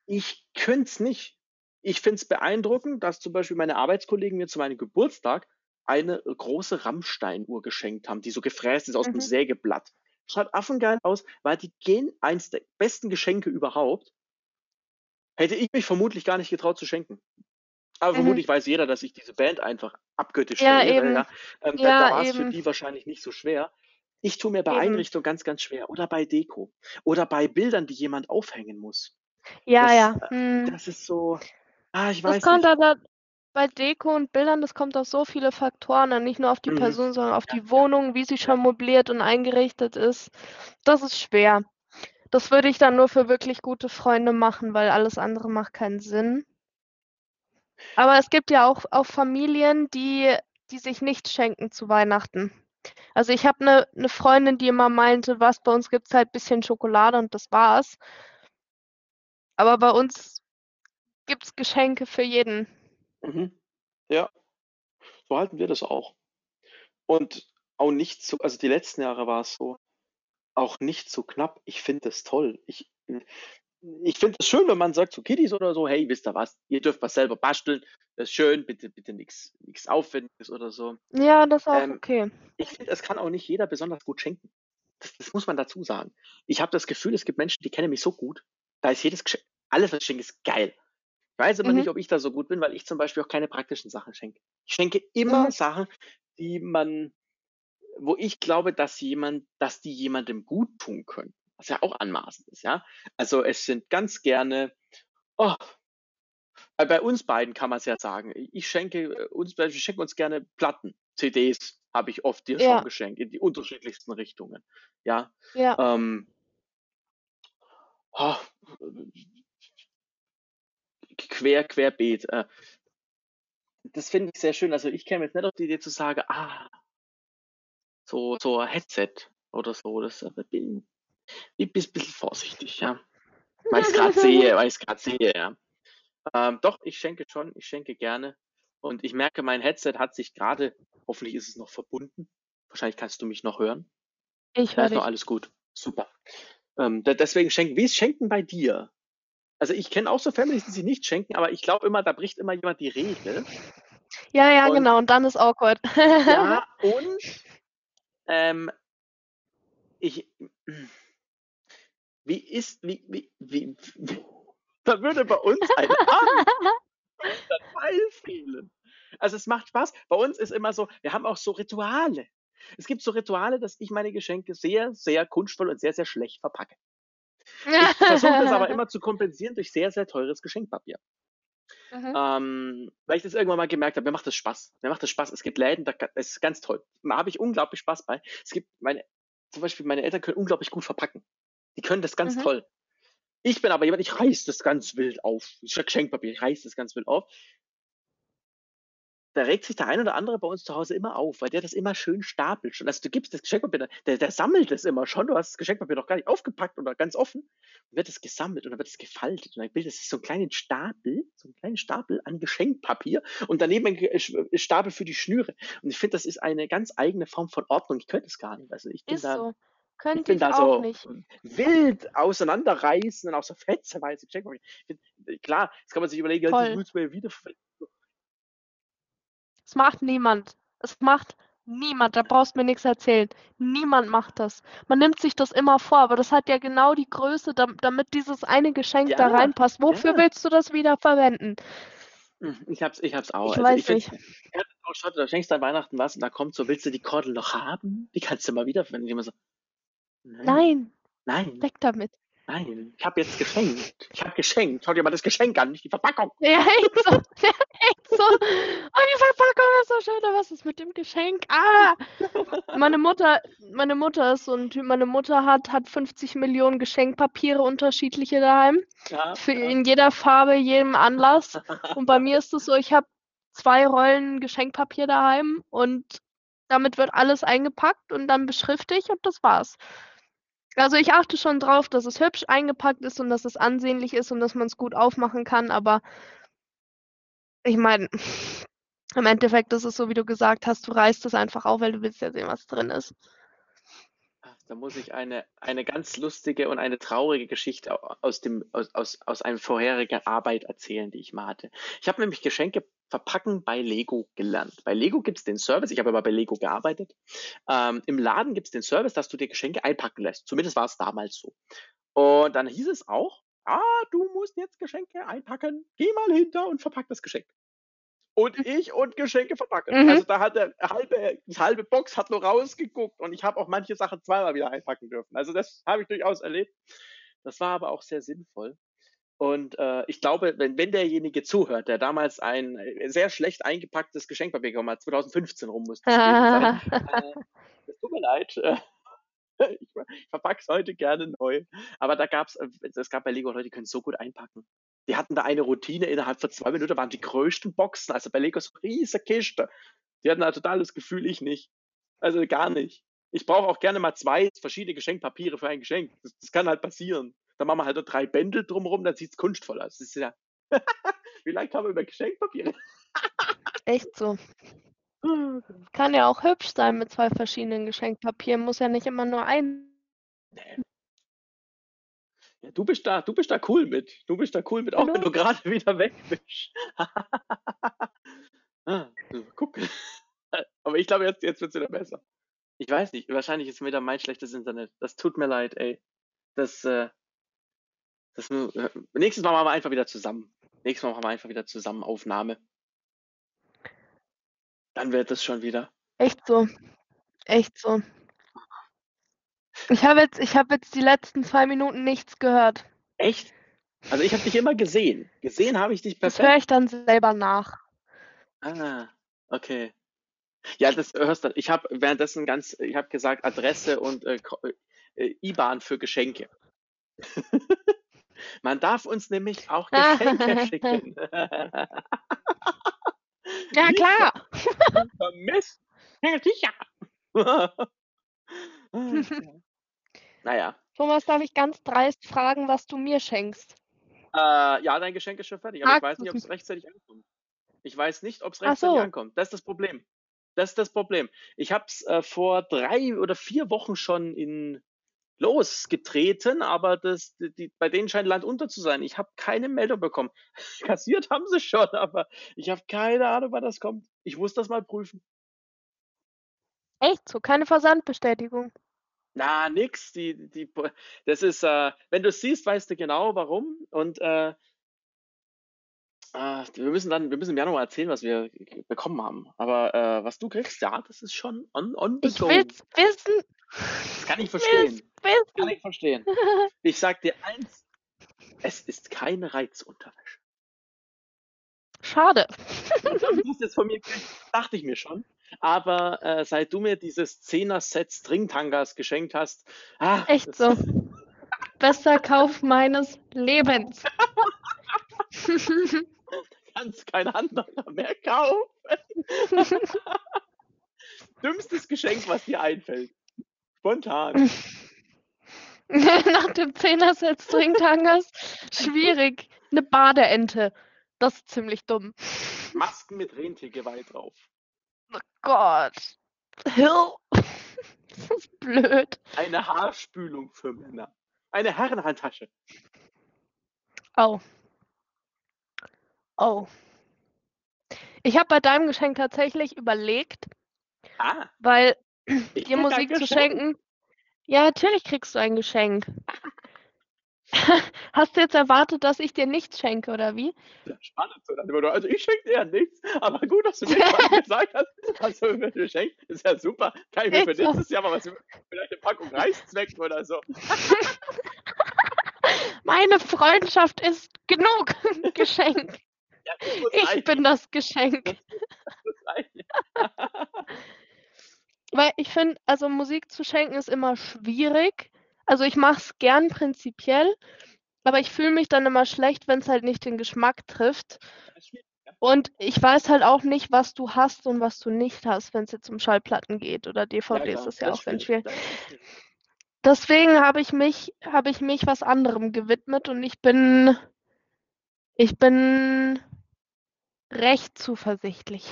Ich könnte es nicht. Ich finde es beeindruckend, dass zum Beispiel meine Arbeitskollegen mir zu meinem Geburtstag eine große Rammstein-Uhr geschenkt haben, die so gefräst ist aus dem Mhm. Sägeblatt. Schaut affengeil aus, weil die gehen eins der besten Geschenke überhaupt. Hätte ich mich vermutlich gar nicht getraut zu schenken. Aber Mhm. vermutlich weiß jeder, dass ich diese Band einfach abgöttisch Ja, verehre. eben. Ja. Ähm, da Ja, da war es für die wahrscheinlich nicht so schwer. Ich tue mir bei Eben. Einrichtung ganz, ganz schwer. Oder bei Deko. Oder bei Bildern, die jemand aufhängen muss. Ja, Das, ja. Hm. das ist so, ah, ich Das weiß kommt nicht. aber, bei Deko und Bildern, das kommt auf so viele Faktoren an, nicht nur auf die Mhm. Person, sondern auf die Wohnung, wie sie schon möbliert und eingerichtet ist. Das ist schwer. Das würde ich dann nur für wirklich gute Freunde machen, weil alles andere macht keinen Sinn. Aber es gibt ja auch, auch Familien, die, die sich nichts schenken zu Weihnachten. Also ich habe eine ne Freundin, die immer meinte, was bei uns gibt es halt ein bisschen Schokolade und das war's. Aber bei uns gibt es Geschenke für jeden. Mhm. Ja, so halten wir das auch. Und auch nicht so, also die letzten Jahre war es so, auch nicht so knapp. Ich finde das toll. Ich, ich finde es schön, wenn man sagt zu Kiddies oder so, hey, wisst ihr was, ihr dürft was selber basteln, das ist schön, bitte, bitte nichts nichts Aufwendiges oder so. Ja, das ist auch Ähm, okay. Ich finde, es kann auch nicht jeder besonders gut schenken. Das, das muss man dazu sagen. Ich habe das Gefühl, es gibt Menschen, die kennen mich so gut, da ist jedes Geschenk, alles, was ich schenke, ist geil. Ich weiß aber Mhm. nicht, ob ich da so gut bin, weil ich zum Beispiel auch keine praktischen Sachen schenke. Ich schenke immer Ja. Sachen, die man, wo ich glaube, dass jemand, dass die jemandem gut tun können. Was ja auch anmaßend ist, ja. Also es sind ganz gerne, oh, bei bei uns beiden kann man es ja sagen. Ich schenke äh, uns, wir schenken uns gerne Platten, CDs habe ich oft dir Ja. schon geschenkt, in die unterschiedlichsten Richtungen. Ja. Ja. Ähm, oh, quer, querbeet. Äh, das finde ich sehr schön. Also ich käme jetzt nicht auf die Idee zu sagen, ah, so, so ein Headset oder so. Das aber bin ich bin ein bisschen vorsichtig, ja. Weil ich es gerade sehe, weil ich es gerade sehe, ja. Ähm, doch, ich schenke schon, ich schenke gerne. Und ich merke, mein Headset hat sich gerade, hoffentlich ist es noch verbunden. Wahrscheinlich kannst du mich noch hören. Ich Da höre ist noch alles gut. Super. Ähm, da, deswegen schenken. Wie ist Schenken bei dir? Also ich kenne auch so Families, die sich nicht schenken, aber ich glaube immer, da bricht immer jemand die Regel. Ja, ja, Und genau. Und dann ist awkward. ja, und ähm, ich, wie ist, wie, wie, wie, wie da würde bei uns ein Teil fehlen. Also es macht Spaß. Bei uns ist immer so, wir haben auch so Rituale. Es gibt so Rituale, dass ich meine Geschenke sehr, sehr kunstvoll und sehr, sehr schlecht verpacke. Ich versuche das aber immer zu kompensieren durch sehr, sehr teures Geschenkpapier. Mhm. Ähm, weil ich das irgendwann mal gemerkt habe, mir macht das Spaß. Mir macht das Spaß. Es gibt Läden, da, es ist ganz toll. Da habe ich unglaublich Spaß bei. Es gibt meine, zum Beispiel meine Eltern können unglaublich gut verpacken. Die können das ganz Mhm. toll. Ich bin aber jemand, ich reiß das ganz wild auf. Ich Geschenkpapier, ich reiß das ganz wild auf. Da regt sich der ein oder andere bei uns zu Hause immer auf, weil der das immer schön stapelt. Schon. Also du gibst das Geschenkpapier, der, der sammelt es immer schon. Du hast das Geschenkpapier noch gar nicht aufgepackt oder ganz offen. Dann wird es gesammelt und dann wird es gefaltet. Und dann bildet es sich so einen kleinen Stapel, so einen kleinen Stapel an Geschenkpapier und daneben ein Ge- Sch- Stapel für die Schnüre. Und ich finde, das ist eine ganz eigene Form von Ordnung. Ich könnte es gar nicht. Also ich bin Ist da, so. ich Könnte bin ich da so nicht. wild auseinanderreißen und auch so fetzeweise Geschenkpapier. Ich find, klar, jetzt kann man sich überlegen, ja, das Toll. willst du. Das macht niemand. Es macht niemand. Da brauchst du mir nichts erzählen. Niemand macht das. Man nimmt sich das immer vor, aber das hat ja genau die Größe, dam- damit dieses eine Geschenk da Ja, reinpasst. Wofür ja. willst du das wieder verwenden? Hm, Ich hab's, ich hab's auch. Ich Also ich weiß find's, nicht. ja, auch Schotte, da schenkst du an Weihnachten was und da kommt so, willst du die Kordel noch haben? Die kannst du mal wiederverwenden. Ich so, nein, Nein, nein, weg damit. Nein, ich habe jetzt geschenkt. Ich habe geschenkt. Schau dir mal das Geschenk an, nicht die Verpackung. Ja, echt so. Ja, echt so. Oh, die Verpackung ist so schön, aber was ist mit dem Geschenk? Ah! Meine Mutter, meine Mutter ist so ein Typ. Meine Mutter hat, hat 50 Millionen Geschenkpapiere unterschiedliche daheim. Ja, Für ja. in jeder Farbe, jedem Anlass. Und bei mir ist es so, ich habe zwei Rollen Geschenkpapier daheim und damit wird alles eingepackt und dann beschrifte ich und das war's. Also ich achte schon drauf, dass es hübsch eingepackt ist und dass es ansehnlich ist und dass man es gut aufmachen kann, aber ich meine, im Endeffekt ist es so, wie du gesagt hast, du reißt es einfach auf, weil du willst ja sehen, was drin ist. Da muss ich eine, eine ganz lustige und eine traurige Geschichte au- aus, dem, aus, aus, aus einer vorherigen Arbeit erzählen, die ich mal hatte. Ich habe nämlich Geschenke verpacken bei Lego gelernt. Bei Lego gibt es den Service, ich habe aber bei Lego gearbeitet. Ähm, Im Laden gibt es den Service, dass du dir Geschenke einpacken lässt. Zumindest war es damals so. Und dann hieß es auch, ah, du musst jetzt Geschenke einpacken. Geh mal hinter und verpack das Geschenk. Und ich und Geschenke verpacken. Mhm. Also da hat der halbe, das halbe Box hat nur rausgeguckt und ich habe auch manche Sachen zweimal wieder einpacken dürfen. Also das habe ich durchaus erlebt. Das war aber auch sehr sinnvoll. Und äh, ich glaube, wenn, wenn derjenige zuhört, der damals ein äh, sehr schlecht eingepacktes Geschenkpapier bekommen hat, 2015 rum sein. äh, es tut mir leid. Äh, ich, ich verpacke es heute gerne neu. Aber da gab äh, es, es gab bei Lego Leute, die können so gut einpacken. Die hatten da eine Routine, innerhalb von zwei Minuten waren die größten Boxen, also bei Lego so riesige Kiste. Die hatten da total das Gefühl, ich nicht. Also gar nicht. Ich brauche auch gerne mal zwei verschiedene Geschenkpapiere für ein Geschenk. Das, das kann halt passieren. Dann machen wir halt drei Bändel drumherum, dann sieht es kunstvoll aus. Das ist ja. Wie lange haben wir über Geschenkpapiere? Echt so. Kann ja auch hübsch sein mit zwei verschiedenen Geschenkpapieren, muss ja nicht immer nur ein. Nee. Ja, du bist da, du bist da cool mit. Du bist da cool mit, auch Hallo? wenn du gerade wieder weg bist. ah, guck. Aber ich glaube, jetzt, jetzt wird es wieder besser. Ich weiß nicht, wahrscheinlich ist wieder mein schlechtes Internet. Das tut mir leid, ey. Das, äh, das, äh, nächstes Mal machen wir einfach wieder zusammen. Nächstes Mal machen wir einfach wieder zusammen Aufnahme. Dann wird es schon wieder. Echt so. Echt so. Ich habe jetzt, ich habe jetzt die letzten zwei Minuten nichts gehört. Echt? Also ich habe dich immer gesehen. Gesehen habe ich dich Das perfekt. höre ich dann selber nach. Ah, okay. Ja, das hörst du. Ich habe währenddessen ganz, ich habe gesagt Adresse und äh, Ko- äh, IBAN für Geschenke. Man darf uns nämlich auch Geschenke schicken. Ja, klar. Vermisst? Ja, sicher. naja. Thomas, darf ich ganz dreist fragen, was du mir schenkst? Äh, ja, dein Geschenk ist schon fertig, aber ich Frag weiß nicht, ob es rechtzeitig ankommt. Ich weiß nicht, ob es Ach rechtzeitig so. ankommt. Das ist das Problem. Das ist das Problem. Ich habe es äh, vor drei oder vier Wochen schon in losgetreten, aber das, die, bei denen scheint Land unter zu sein. Ich habe keine Meldung bekommen. Kassiert haben sie schon, aber ich habe keine Ahnung, wann das kommt. Ich muss das mal prüfen. Echt so, keine Versandbestätigung. Na, nix. Die, die, das ist, äh, wenn du es siehst, weißt du genau warum. Und äh, äh, wir müssen dann, wir müssen im Januar erzählen, was wir bekommen haben. Aber äh, was du kriegst, ja, das ist schon on, on Ich go. will's wissen. Das kann ich verstehen. Kann wissen. ich verstehen. Ich sag dir eins, es ist keine Reizunterwäsche. Schade. Das jetzt von mir dachte ich mir schon. Aber äh, seit du mir dieses 10er-Set Stringtangas geschenkt hast, ah, Echt das- so. Bester Kauf meines Lebens. kannst kein anderer mehr kaufen. Dümmstes Geschenk, was dir einfällt. Spontan. Nach dem Zehner-Set Stringtangas schwierig. Eine Badeente. Das ist ziemlich dumm. Masken mit Rentiergeweih drauf. Oh Gott. Hill. Das ist blöd. Eine Haarspülung für Männer. Eine Herrenhandtasche. Oh. Oh. Ich habe bei deinem Geschenk tatsächlich überlegt, Ah, weil dir Musik zu schenken. Ja, natürlich kriegst du ein Geschenk. Hast du jetzt erwartet, dass ich dir nichts schenke, oder wie? Ja, spannend. Also ich schenke dir ja nichts, aber gut, dass du mir mal gesagt hast, was du mir schenkst, ist ja super. Kann ich mir für nächstes Jahr mal was, vielleicht eine Packung Reis zwecken oder so. Meine Freundschaft ist genug Geschenk. Ja, das Ich reichen, bin das Geschenk. das reichen. Weil ich finde, also Musik zu schenken ist immer schwierig. Also ich mache es gern prinzipiell, aber ich fühle mich dann immer schlecht, wenn es halt nicht den Geschmack trifft. Ja. Und ich weiß halt auch nicht, was du hast und was du nicht hast, wenn es jetzt um Schallplatten geht oder DVDs, klar, ist ja auch ganz schwierig. Deswegen habe ich mich, habe ich mich was anderem gewidmet und ich bin, ich bin recht zuversichtlich.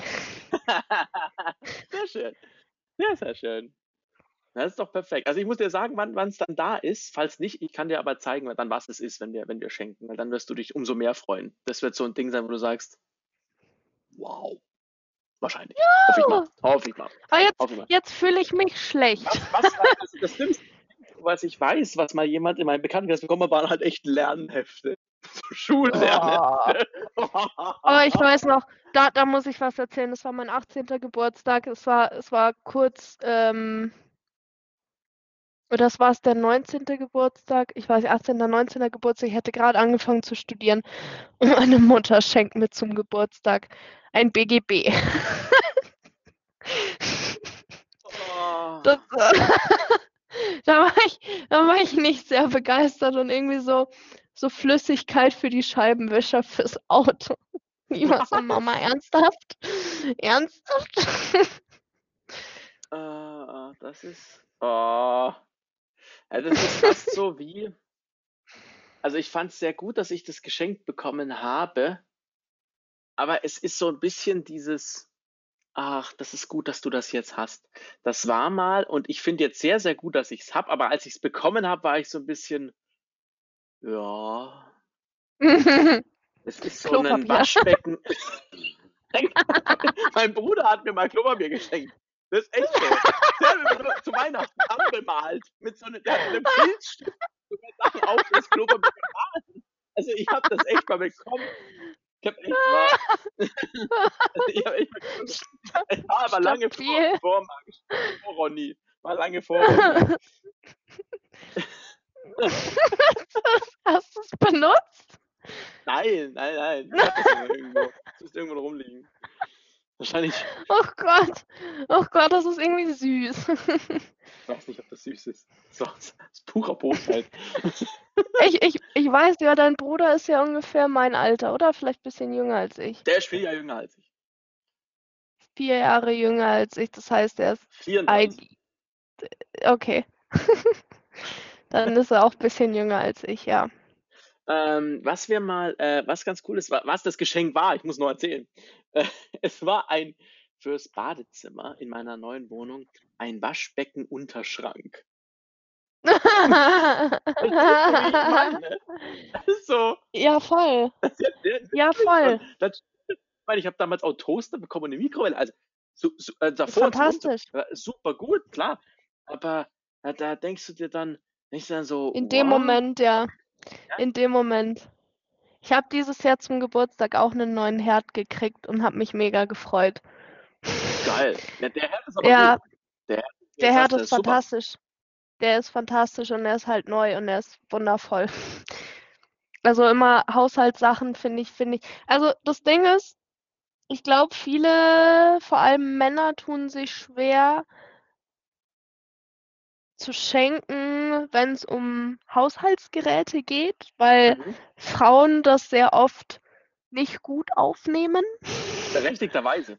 sehr schön. Sehr, sehr schön. Das ist doch perfekt. Also ich muss dir sagen, wann es dann da ist. Falls nicht, ich kann dir aber zeigen, dann was es ist, wenn wir, wenn wir schenken. Weil dann wirst du dich umso mehr freuen. Das wird so ein Ding sein, wo du sagst, wow. Wahrscheinlich. Hoffe ich mal. Hoffe ich mal. Aber jetzt, Hoffe ich mal. jetzt fühle ich mich schlecht. Was, was, das, was ich weiß, was mal jemand in meinem Bekanntenkreis bekommen hat, waren halt echt Lernhefte. Schullernhefte. Aber ich weiß noch, da, da muss ich was erzählen. Es war mein 18. Geburtstag. Es war, es war kurz, ähm, Oder das war's der 19. Geburtstag. Ich weiß, 18. 19. Geburtstag. Ich hätte gerade angefangen zu studieren. Und meine Mutter schenkt mir zum Geburtstag ein BGB. Oh. Das, da, war ich, da war ich nicht sehr begeistert und irgendwie so, so Flüssigkeit für die Scheibenwischer fürs Auto. Ich war so, Mama, ernsthaft? Ernsthaft? Äh, das ist. Oh. Ja, das ist fast so wie. Also ich fand es sehr gut, dass ich das geschenkt bekommen habe. Aber es ist so ein bisschen dieses, ach, das ist gut, dass du das jetzt hast. Das war mal und ich finde jetzt sehr, sehr gut, dass ich es habe. Aber als ich es bekommen habe, war ich so ein bisschen, ja, es ist so ein Klopapier. Waschbecken. mein Bruder hat mir mal Klopapier geschenkt. Das ist echt so. Zu Weihnachten angemalt. Mit so einem, der hat einem Filzstift Sachen auf das Klopapier gemalt. Also ich habe das echt mal bekommen. Ich habe echt mal. Also ich hab echt mal es war aber lange vor, vor, vor Ronny. War lange vor Ronny. Hast du es benutzt? Nein, nein, nein. Das immer irgendwo. Das müsste irgendwo rumliegen. Wahrscheinlich. Oh Gott. Oh Gott, das ist irgendwie süß. Ich weiß nicht, ob das süß ist. So, das ist purer Bosheit. Ich, ich, ich weiß ja, dein Bruder ist ja ungefähr mein Alter, oder? Vielleicht ein bisschen jünger als ich. Der ist vier Jahre jünger als ich. Vier Jahre jünger als ich. Das heißt, er ist 34. ein. Okay. Dann ist er auch ein bisschen jünger als ich, ja. Ähm, was wir mal, äh, was ganz cool ist, wa- was das Geschenk war, ich muss noch erzählen. Äh, es war ein fürs Badezimmer in meiner neuen Wohnung ein Waschbecken-Unterschrank. So. ja, voll. Ja voll. Das, ich habe damals auch Toaster bekommen und eine Mikrowelle. Also so, so, äh, davor fantastisch. Super gut, klar. Aber äh, da denkst du dir dann, du dann so, In dem wow, Moment, ja. Ja. In dem Moment. Ich habe dieses Jahr zum Geburtstag auch einen neuen Herd gekriegt und habe mich mega gefreut. geil. Ja, der Herd ist aber Ja, gut. Der Herd, der Herd ist ist super. fantastisch. Der ist fantastisch und er ist halt neu und er ist wundervoll. Also immer Haushaltssachen finde ich, finde ich. Also das Ding ist, ich glaube, viele, vor allem Männer, tun sich schwer zu schenken, wenn es um Haushaltsgeräte geht, weil Mhm. Frauen das sehr oft nicht gut aufnehmen. Berechtigterweise.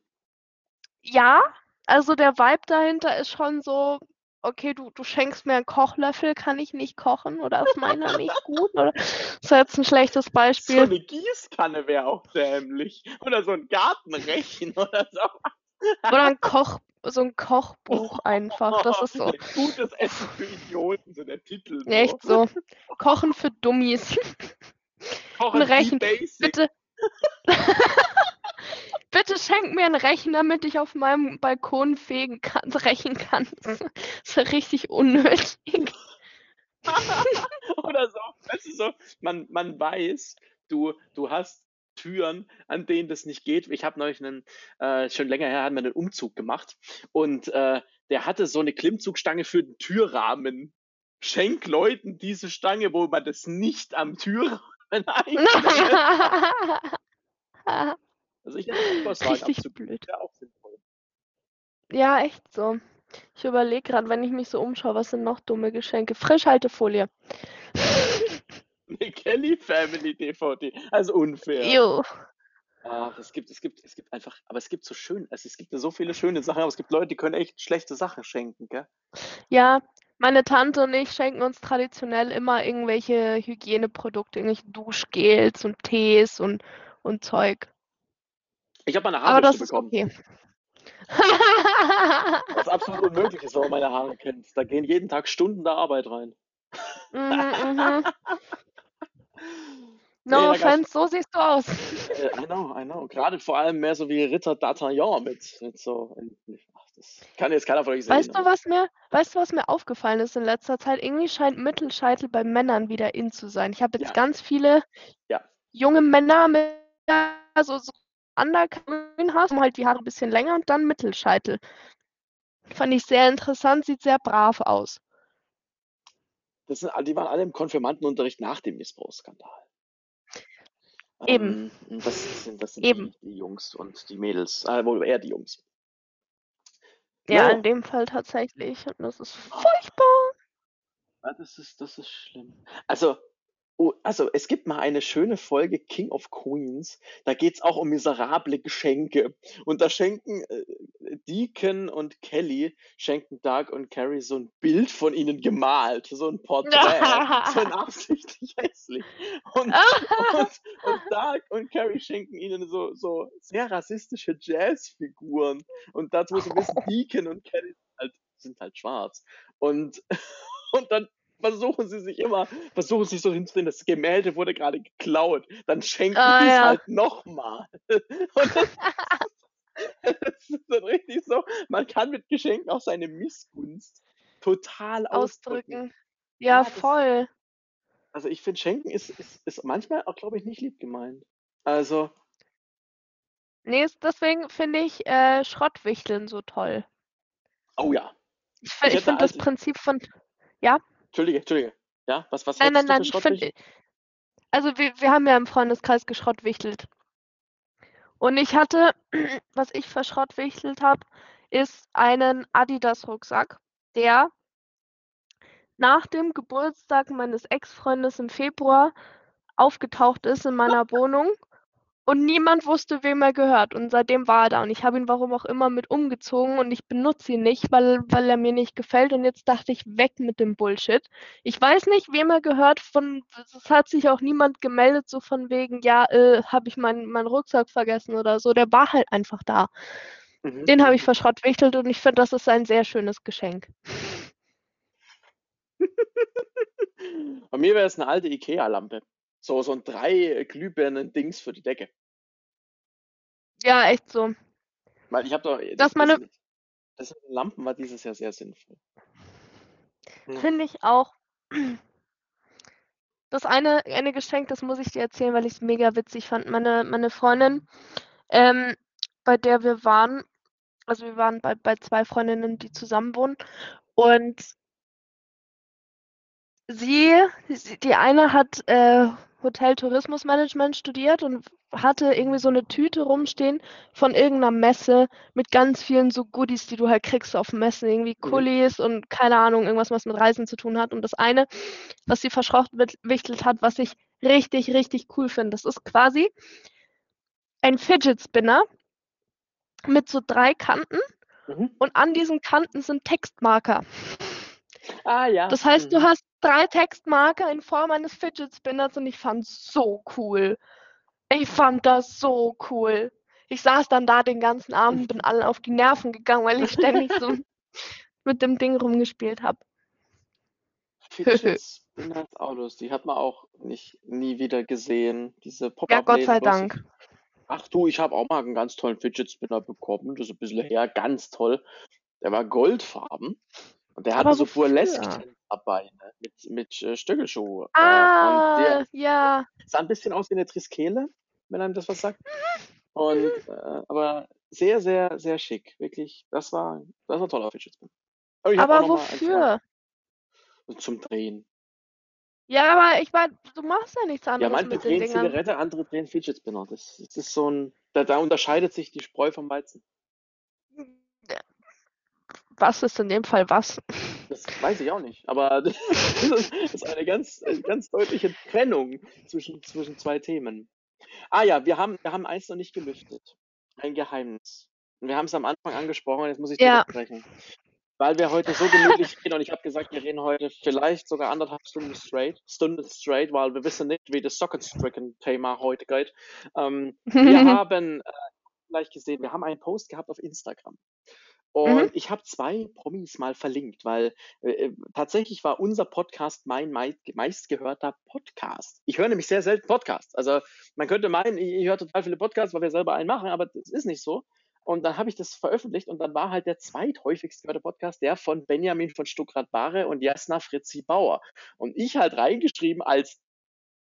Ja, also der Vibe dahinter ist schon so, okay, du, du schenkst mir einen Kochlöffel, kann ich nicht kochen oder ist meiner nicht gut? Oder das ist jetzt ein schlechtes So Beispiel. eine Gießkanne wäre auch dämlich. Oder so ein Gartenrechen oder so. Oder ein Koch, so ein Kochbuch einfach. Das ist so. Gutes Essen für Idioten, so der Titel. So. Echt so. Kochen für Dummies. Kochen ein Rechen. Bitte. Bitte schenk mir einen Rechen, damit ich auf meinem Balkon fegen kann, rächen kann. Das ist ja richtig unnötig. oder so. Weißt du, so, man, man weiß, du, du hast Türen, an denen das nicht geht. Ich habe neulich einen, äh, schon länger her, haben wir einen Umzug gemacht und äh, der hatte so eine Klimmzugstange für den Türrahmen. Schenk Leuten diese Stange, wo man das nicht am Türrahmen. Also ich hätte Richtig blöd. wäre auch sinnvoll. Ja, echt so. Ich überlege gerade, wenn ich mich so umschaue, was sind noch dumme Geschenke? Frischhaltefolie. Eine Kelly Family DVD. Also unfair. Jo. Ach, es gibt, es gibt, es gibt einfach, aber es gibt so schön, also es gibt so viele schöne Sachen, aber es gibt Leute, die können echt schlechte Sachen schenken, gell? Ja, meine Tante und ich schenken uns traditionell immer irgendwelche Hygieneprodukte, irgendwelche Duschgels und Tees und, und Zeug. Ich habe meine ist bekommen, okay. was absolut unmöglich ist, wenn man meine Haare kennt. Da gehen jeden Tag Stunden der Arbeit rein. Mhm, mhm. Nee, No gab's- offense, so siehst du aus. Äh, I know, I know. Gerade vor allem mehr so wie Ritter D'Artagnan mit, mit so. Ach, das kann jetzt keiner von euch sehen. Weißt du, was mir, weißt du, was mir aufgefallen ist in letzter Zeit? Irgendwie scheint Mittelscheitel bei Männern wieder in zu sein. Ich habe jetzt Ja. ganz viele Ja. junge Männer mit so, so Undergrün hast, halt die Haare ein bisschen länger und dann Mittelscheitel. Fand ich sehr interessant, sieht sehr brav aus. Das sind, die waren alle im Konfirmandenunterricht nach dem Missbrauchsskandal. Eben. Ähm, das sind, das sind Eben. Die, die Jungs und die Mädels. Äh, wohl eher die Jungs. Ja, Jo. in dem Fall tatsächlich. Und das ist furchtbar. Ja, das ist, das ist schlimm. Also, oh, also es gibt mal eine schöne Folge King of Queens. Da geht's auch um miserable Geschenke. Und da schenken äh, Deacon und Kelly schenken Doug und Carrie so ein Bild von ihnen gemalt, so ein Porträt, so ein absichtlich hässlich. Und, und, und Doug und Carrie schenken ihnen so, so sehr rassistische Jazzfiguren. Und dazu so ein bisschen Deacon und Kelly sind halt, sind halt schwarz. Und, und dann versuchen sie sich immer, versuchen sich so hinzudrehen, das Gemälde wurde gerade geklaut. Dann schenken Ah, die es ja. halt nochmal. Und das, ist dann richtig so, man kann mit Geschenken auch seine Missgunst total ausdrücken. Ausdrücken. Ja, Ja, das- voll. Also ich finde, Schenken ist, ist, ist manchmal auch, glaube ich, nicht lieb gemeint. Also, Nee, deswegen finde ich äh, Schrottwichteln so toll. oh ja. Ich, Ich finde das also- Prinzip von. Entschuldige, Entschuldige. Ja, was, was Nein, nein, nein, du ich. Schrottwichtel? Also, wir, wir haben ja im Freundeskreis geschrottwichtelt. Und ich hatte, was ich verschrottwichtelt habe, ist einen Adidas-Rucksack, der nach dem Geburtstag meines Ex-Freundes im Februar aufgetaucht ist in meiner Wohnung und niemand wusste, wem er gehört. Und seitdem war er da. Und ich habe ihn warum auch immer mit umgezogen und ich benutze ihn nicht, weil, weil er mir nicht gefällt. Und jetzt dachte ich, weg mit dem Bullshit. Ich weiß nicht, wem er gehört. Von, es hat sich auch niemand gemeldet, so von wegen, ja, äh, habe ich meinen meinen Rucksack vergessen oder so. Der war halt einfach da. Mhm, Den habe ich verschrottwichtelt und ich finde, das ist ein sehr schönes Geschenk. Bei mir wäre es eine alte Ikea-Lampe. So, so ein drei Glühbirnen-Dings für die Decke. Ja, echt so. Weil ich habe doch. Das meine- mit- das den Lampen war dieses Jahr sehr sinnvoll. Ja. Finde ich auch. Das eine, eine Geschenk, das muss ich dir erzählen, weil ich es mega witzig fand. Meine, meine Freundin, ähm, bei der wir waren, also wir waren bei, bei zwei Freundinnen, die zusammen wohnen. Und sie, die eine hat äh, Hotel-Tourismus-Management studiert und hatte irgendwie so eine Tüte rumstehen von irgendeiner Messe mit ganz vielen so Goodies, die du halt kriegst auf Messen, irgendwie Mhm. Kulis und keine Ahnung, irgendwas, was mit Reisen zu tun hat. Und das eine, was sie verschrottwichtelt hat, was ich richtig, richtig cool finde, das ist quasi ein Fidget Spinner mit so drei Kanten Mhm. und an diesen Kanten sind Textmarker. Ah ja. Das heißt, du Mhm. hast drei Textmarker in Form eines Fidget Spinners und ich fand's so cool. Ich fand das so cool. Ich saß dann da den ganzen Abend, bin allen auf die Nerven gegangen, weil ich ständig so mit dem Ding rumgespielt habe. Fidget Spinners Autos, die hat man auch nicht nie wieder gesehen. Diese pop Ja, Gott sei Dank. Ach du, ich habe auch mal einen ganz tollen Fidget Spinner bekommen. Das ist ein bisschen her, ganz toll. Der war goldfarben und der hatte so wofür? burlesque dabei ne? mit, mit äh, Stöckelschuh. Äh, und Ah, der ja. sah ein bisschen aus wie eine Triskele, wenn einem das was sagt. Und äh, aber sehr, sehr, sehr schick. Wirklich, das war, das war ein toller Fidget. Aber wofür? Zum Drehen. Ja, aber ich meine, du machst ja nichts Ja, anderes manche mit den drehen. Zigarette, andere drehen Fidget Spinner. Das, das ist so ein, da, da unterscheidet sich die Spreu vom Weizen. Was ist in dem Fall was? Das weiß ich auch nicht, aber das ist eine ganz, ganz deutliche Trennung zwischen, zwischen zwei Themen. Ah ja, wir haben, wir haben eins noch nicht gelüftet. Ein Geheimnis. Und wir haben es am Anfang angesprochen, jetzt muss ich Ja. sprechen. Weil wir heute so gemütlich reden und ich habe gesagt, wir reden heute vielleicht sogar anderthalb Stunden straight, Stunden straight, weil wir wissen nicht, wie das Socket-Stricken-Thema heute geht. Ähm, wir haben äh, vielleicht gesehen, wir haben einen Post gehabt auf Instagram. Und Mhm. ich habe zwei Promis mal verlinkt, weil äh, äh, tatsächlich war unser Podcast mein mei meistgehörter Podcast. Ich höre nämlich sehr selten Podcasts. Also man könnte meinen, ich, ich höre total viele Podcasts, weil wir selber einen machen, aber das ist nicht so. Und dann habe ich das veröffentlicht und dann war halt der zweithäufigst gehörte Podcast der von Benjamin von Stuckrad-Barre und Jasna Fritzi Bauer. Und ich halt reingeschrieben als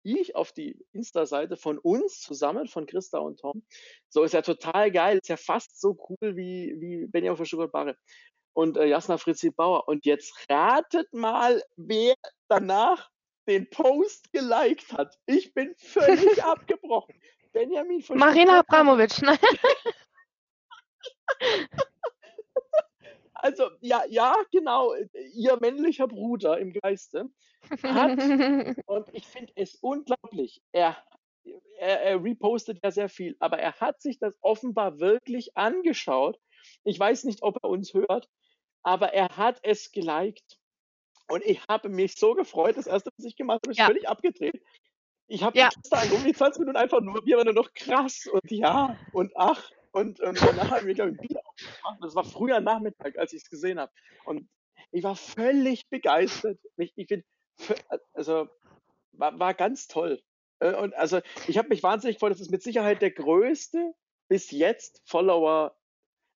ich auf die Insta-Seite von uns zusammen, von Christa und Tom. So ist ja total geil, ist ja fast so cool wie, wie Benjamin von Stuttgart Barre. und äh, Jasna Fritzi Bauer. Und jetzt ratet mal, wer danach den Post geliked hat. Ich bin völlig abgebrochen. Benjamin von Marina Abramovic, ne? Also, ja, ja, genau, ihr männlicher Bruder im Geiste hat, und ich finde es unglaublich, er, er, er repostet ja sehr viel, aber er hat sich das offenbar wirklich angeschaut. Ich weiß nicht, ob er uns hört, aber er hat es geliked. Und ich habe mich so gefreut, das erste, was ich gemacht habe, ist Ja. völlig abgedreht. Ich habe Ja. die Kiste angerufen, die 20 Minuten einfach nur, wir waren nur noch krass und ja und ach. Und ähm, danach haben wir, glaube ich, wieder aufgemacht. Das war früher Nachmittag, als ich es gesehen habe. Und ich war völlig begeistert. Ich, ich bin, also, war, war ganz toll. Äh, Und also, ich habe mich wahnsinnig gefreut. Das ist mit Sicherheit der größte bis jetzt Follower.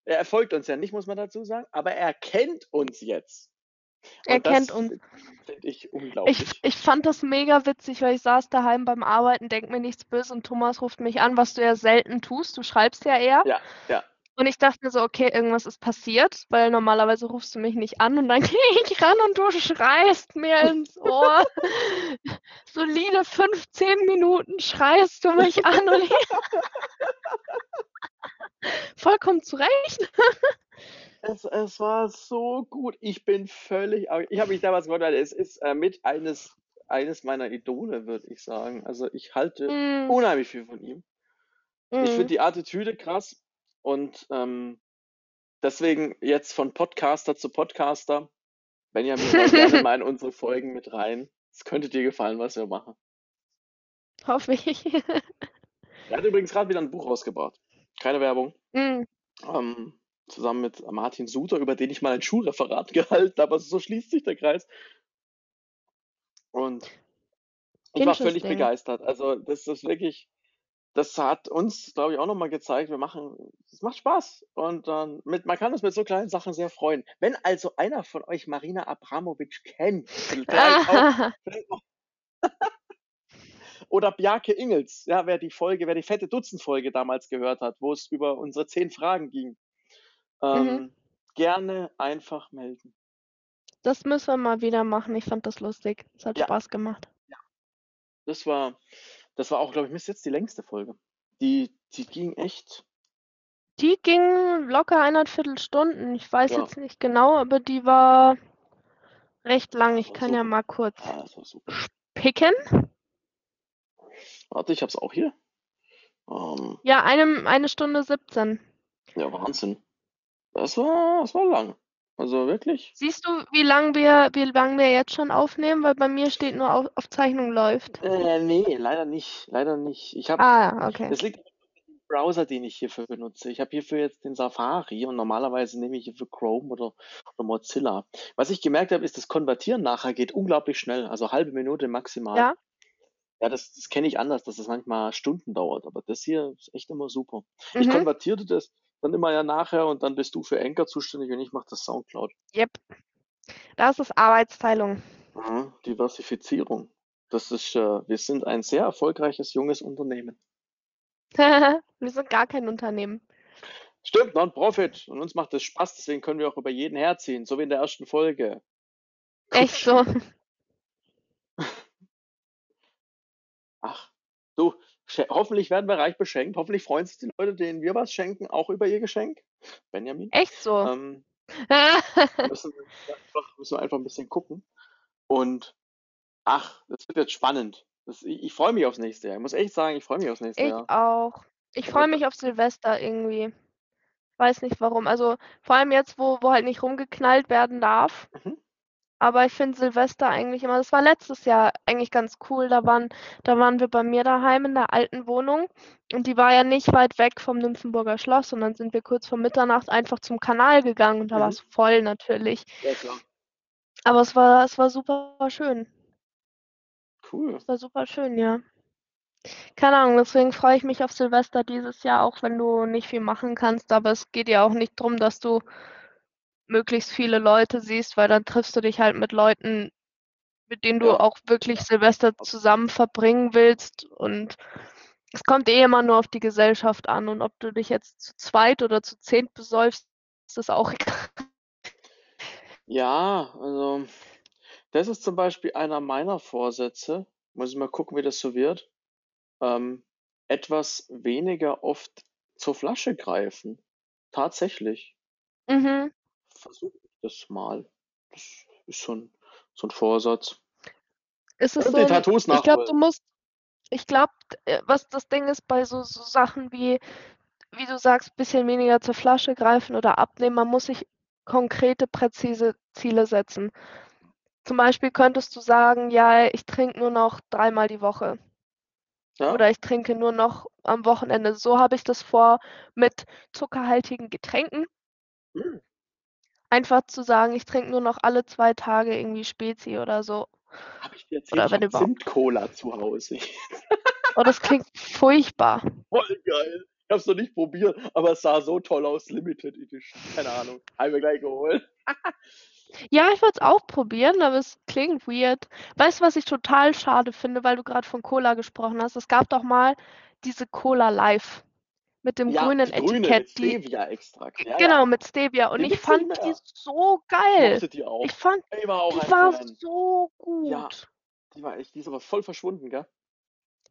Er folgt uns ja nicht, muss man dazu sagen, aber er kennt uns jetzt. Er Und kennt uns. Finde ich unglaublich. Ich, ich fand das mega witzig, weil ich saß daheim beim Arbeiten, denk mir nichts böse und Thomas ruft mich an, was du ja selten tust. Du schreibst ja eher. Ja, ja. Und ich dachte mir so, okay, irgendwas ist passiert, weil normalerweise rufst du mich nicht an und dann gehe ich ran und du schreist mir ins Ohr. Solide 15 Minuten schreist du mich an und ich vollkommen zurecht. Es, es war so gut. Ich bin völlig. Ich habe mich damals weil es ist äh, mit eines, eines meiner Idole, würde ich sagen. Also ich halte Mm, unheimlich viel von ihm. Ich finde mm. die Attitüde krass und ähm, deswegen jetzt von Podcaster zu Podcaster. Benjamin, gerne mal in unsere Folgen mit rein. Es könnte dir gefallen, was wir machen. Hoffe ich. Er hat übrigens gerade wieder ein Buch rausgebracht. Keine Werbung. Mm, Ähm, zusammen mit Martin Suter, über den ich mal ein Schulreferat gehalten habe. Also so schließt sich der Kreis. Und ich war völlig begeistert. Also das ist wirklich, das hat uns, glaube ich, auch nochmal gezeigt, wir machen, es macht Spaß. Und ähm, mit, man kann uns mit so kleinen Sachen sehr freuen. Wenn also einer von euch Marina Abramovic kennt, vielleicht auch, vielleicht auch oder Bjarke Ingels, ja, wer die Folge, wer die fette Dutzend-Folge damals gehört hat, wo es über unsere zehn Fragen ging, ähm, Mhm. gerne einfach melden. Das müssen wir mal wieder machen. Ich fand das lustig. Es hat Ja. Spaß gemacht. Das war, das war auch, glaube ich, bis jetzt die längste Folge. Die, die ging echt. Die ging locker eineinviertel Stunden. Ich weiß Ja. jetzt nicht genau, aber die war recht lang. Ich kann ja super. mal kurz Ah, picken. Warte, ich hab's auch hier. Ähm, Ja, eine, eine Stunde 17. ja, Wahnsinn. Das war, das war lang. Also wirklich. Siehst du, wie lang wir, wie lang wir jetzt schon aufnehmen? Weil bei mir steht nur auf, Aufzeichnung läuft. Äh, nee, leider nicht. Leider nicht. Ich habe, Ah, okay. das liegt am Browser, den ich hierfür benutze. Ich habe hierfür jetzt den Safari und normalerweise nehme ich hierfür Chrome oder, oder Mozilla. Was ich gemerkt habe, ist, das Konvertieren nachher geht unglaublich schnell. Also halbe Minute maximal. Ja, Ja, das, das kenne ich anders, dass es manchmal Stunden dauert, aber das hier ist echt immer super. Ich mhm. konvertierte das dann immer ja nachher und dann bist du für Anchor zuständig und ich mache das Soundcloud. Yep. Das ist Arbeitsteilung. Mhm, Diversifizierung. Das ist, äh, wir sind ein sehr erfolgreiches junges Unternehmen. Wir sind gar kein Unternehmen. Stimmt, Non-Profit. Und uns macht das Spaß, deswegen können wir auch über jeden herziehen, so wie in der ersten Folge. Echt so. Ach, du, hoffentlich werden wir reich beschenkt. Hoffentlich freuen sich die Leute, denen wir was schenken, auch über ihr Geschenk. Benjamin. Echt so. Ähm, müssen, wir einfach, müssen wir einfach ein bisschen gucken. Und ach, das wird jetzt spannend. Das, ich ich freue mich aufs nächste Jahr. Ich muss echt sagen, ich freue mich aufs nächste Ich Jahr. auch. Ich freue mich auf Silvester irgendwie. Ich weiß nicht warum. Also vor allem jetzt, wo, wo halt nicht rumgeknallt werden darf. Mhm. Aber ich finde Silvester eigentlich immer, das war letztes Jahr eigentlich ganz cool. Da waren, da waren wir bei mir daheim in der alten Wohnung und die war ja nicht weit weg vom Nymphenburger Schloss und dann sind wir kurz vor Mitternacht einfach zum Kanal gegangen und da Mhm. war es voll natürlich. Ja, klar. Aber es war, es war super schön. Cool. Es war super schön, ja. Keine Ahnung, deswegen freue ich mich auf Silvester dieses Jahr, auch wenn du nicht viel machen kannst. Aber es geht ja auch nicht darum, dass du möglichst viele Leute siehst, weil dann triffst du dich halt mit Leuten, mit denen du auch wirklich Silvester zusammen verbringen willst. Und es kommt eh immer nur auf die Gesellschaft an. Und ob du dich jetzt zu zweit oder zu zehnt besäufst, ist auch egal. Ja, also das ist zum Beispiel einer meiner Vorsätze. Muss ich mal gucken, wie das so wird. Ähm, etwas weniger oft zur Flasche greifen. Tatsächlich. Mhm. Versuche ich das mal. Das ist so ein, so ein Vorsatz. Ist es Und so die ein, Tattoos ich glaube, du musst, ich glaube, was das Ding ist bei so, so Sachen wie, wie du sagst, bisschen weniger zur Flasche greifen oder abnehmen, man muss sich konkrete, präzise Ziele setzen. Zum Beispiel könntest du sagen, ja, ich trinke nur noch dreimal die Woche Ja? oder ich trinke nur noch am Wochenende. So habe ich das vor mit zuckerhaltigen Getränken. Hm. Einfach zu sagen, ich trinke nur noch alle zwei Tage irgendwie Spezi oder so. Habe ich dir erzählt, Oder ich wenn überhaupt. Zimt-Cola zu Hause. Oh, das klingt furchtbar. Voll geil. Ich habe es noch nicht probiert, aber es sah so toll aus. Limited Edition. Keine Ahnung. Haben wir gleich geholt. Ja, ich würde es auch probieren, aber es klingt weird. Weißt du, was ich total schade finde, weil du gerade von Cola gesprochen hast? Es gab doch mal diese Cola Live mit dem Ja, grünen die grüne mit Etikett, die Stevia-Extrakt. Ja, genau ja. mit Stevia und Die ich fand die so Ich geil. mochte die auch. Ich fand, Ich war auch die war so Ja, gut. die war echt, die ist aber voll verschwunden, gell?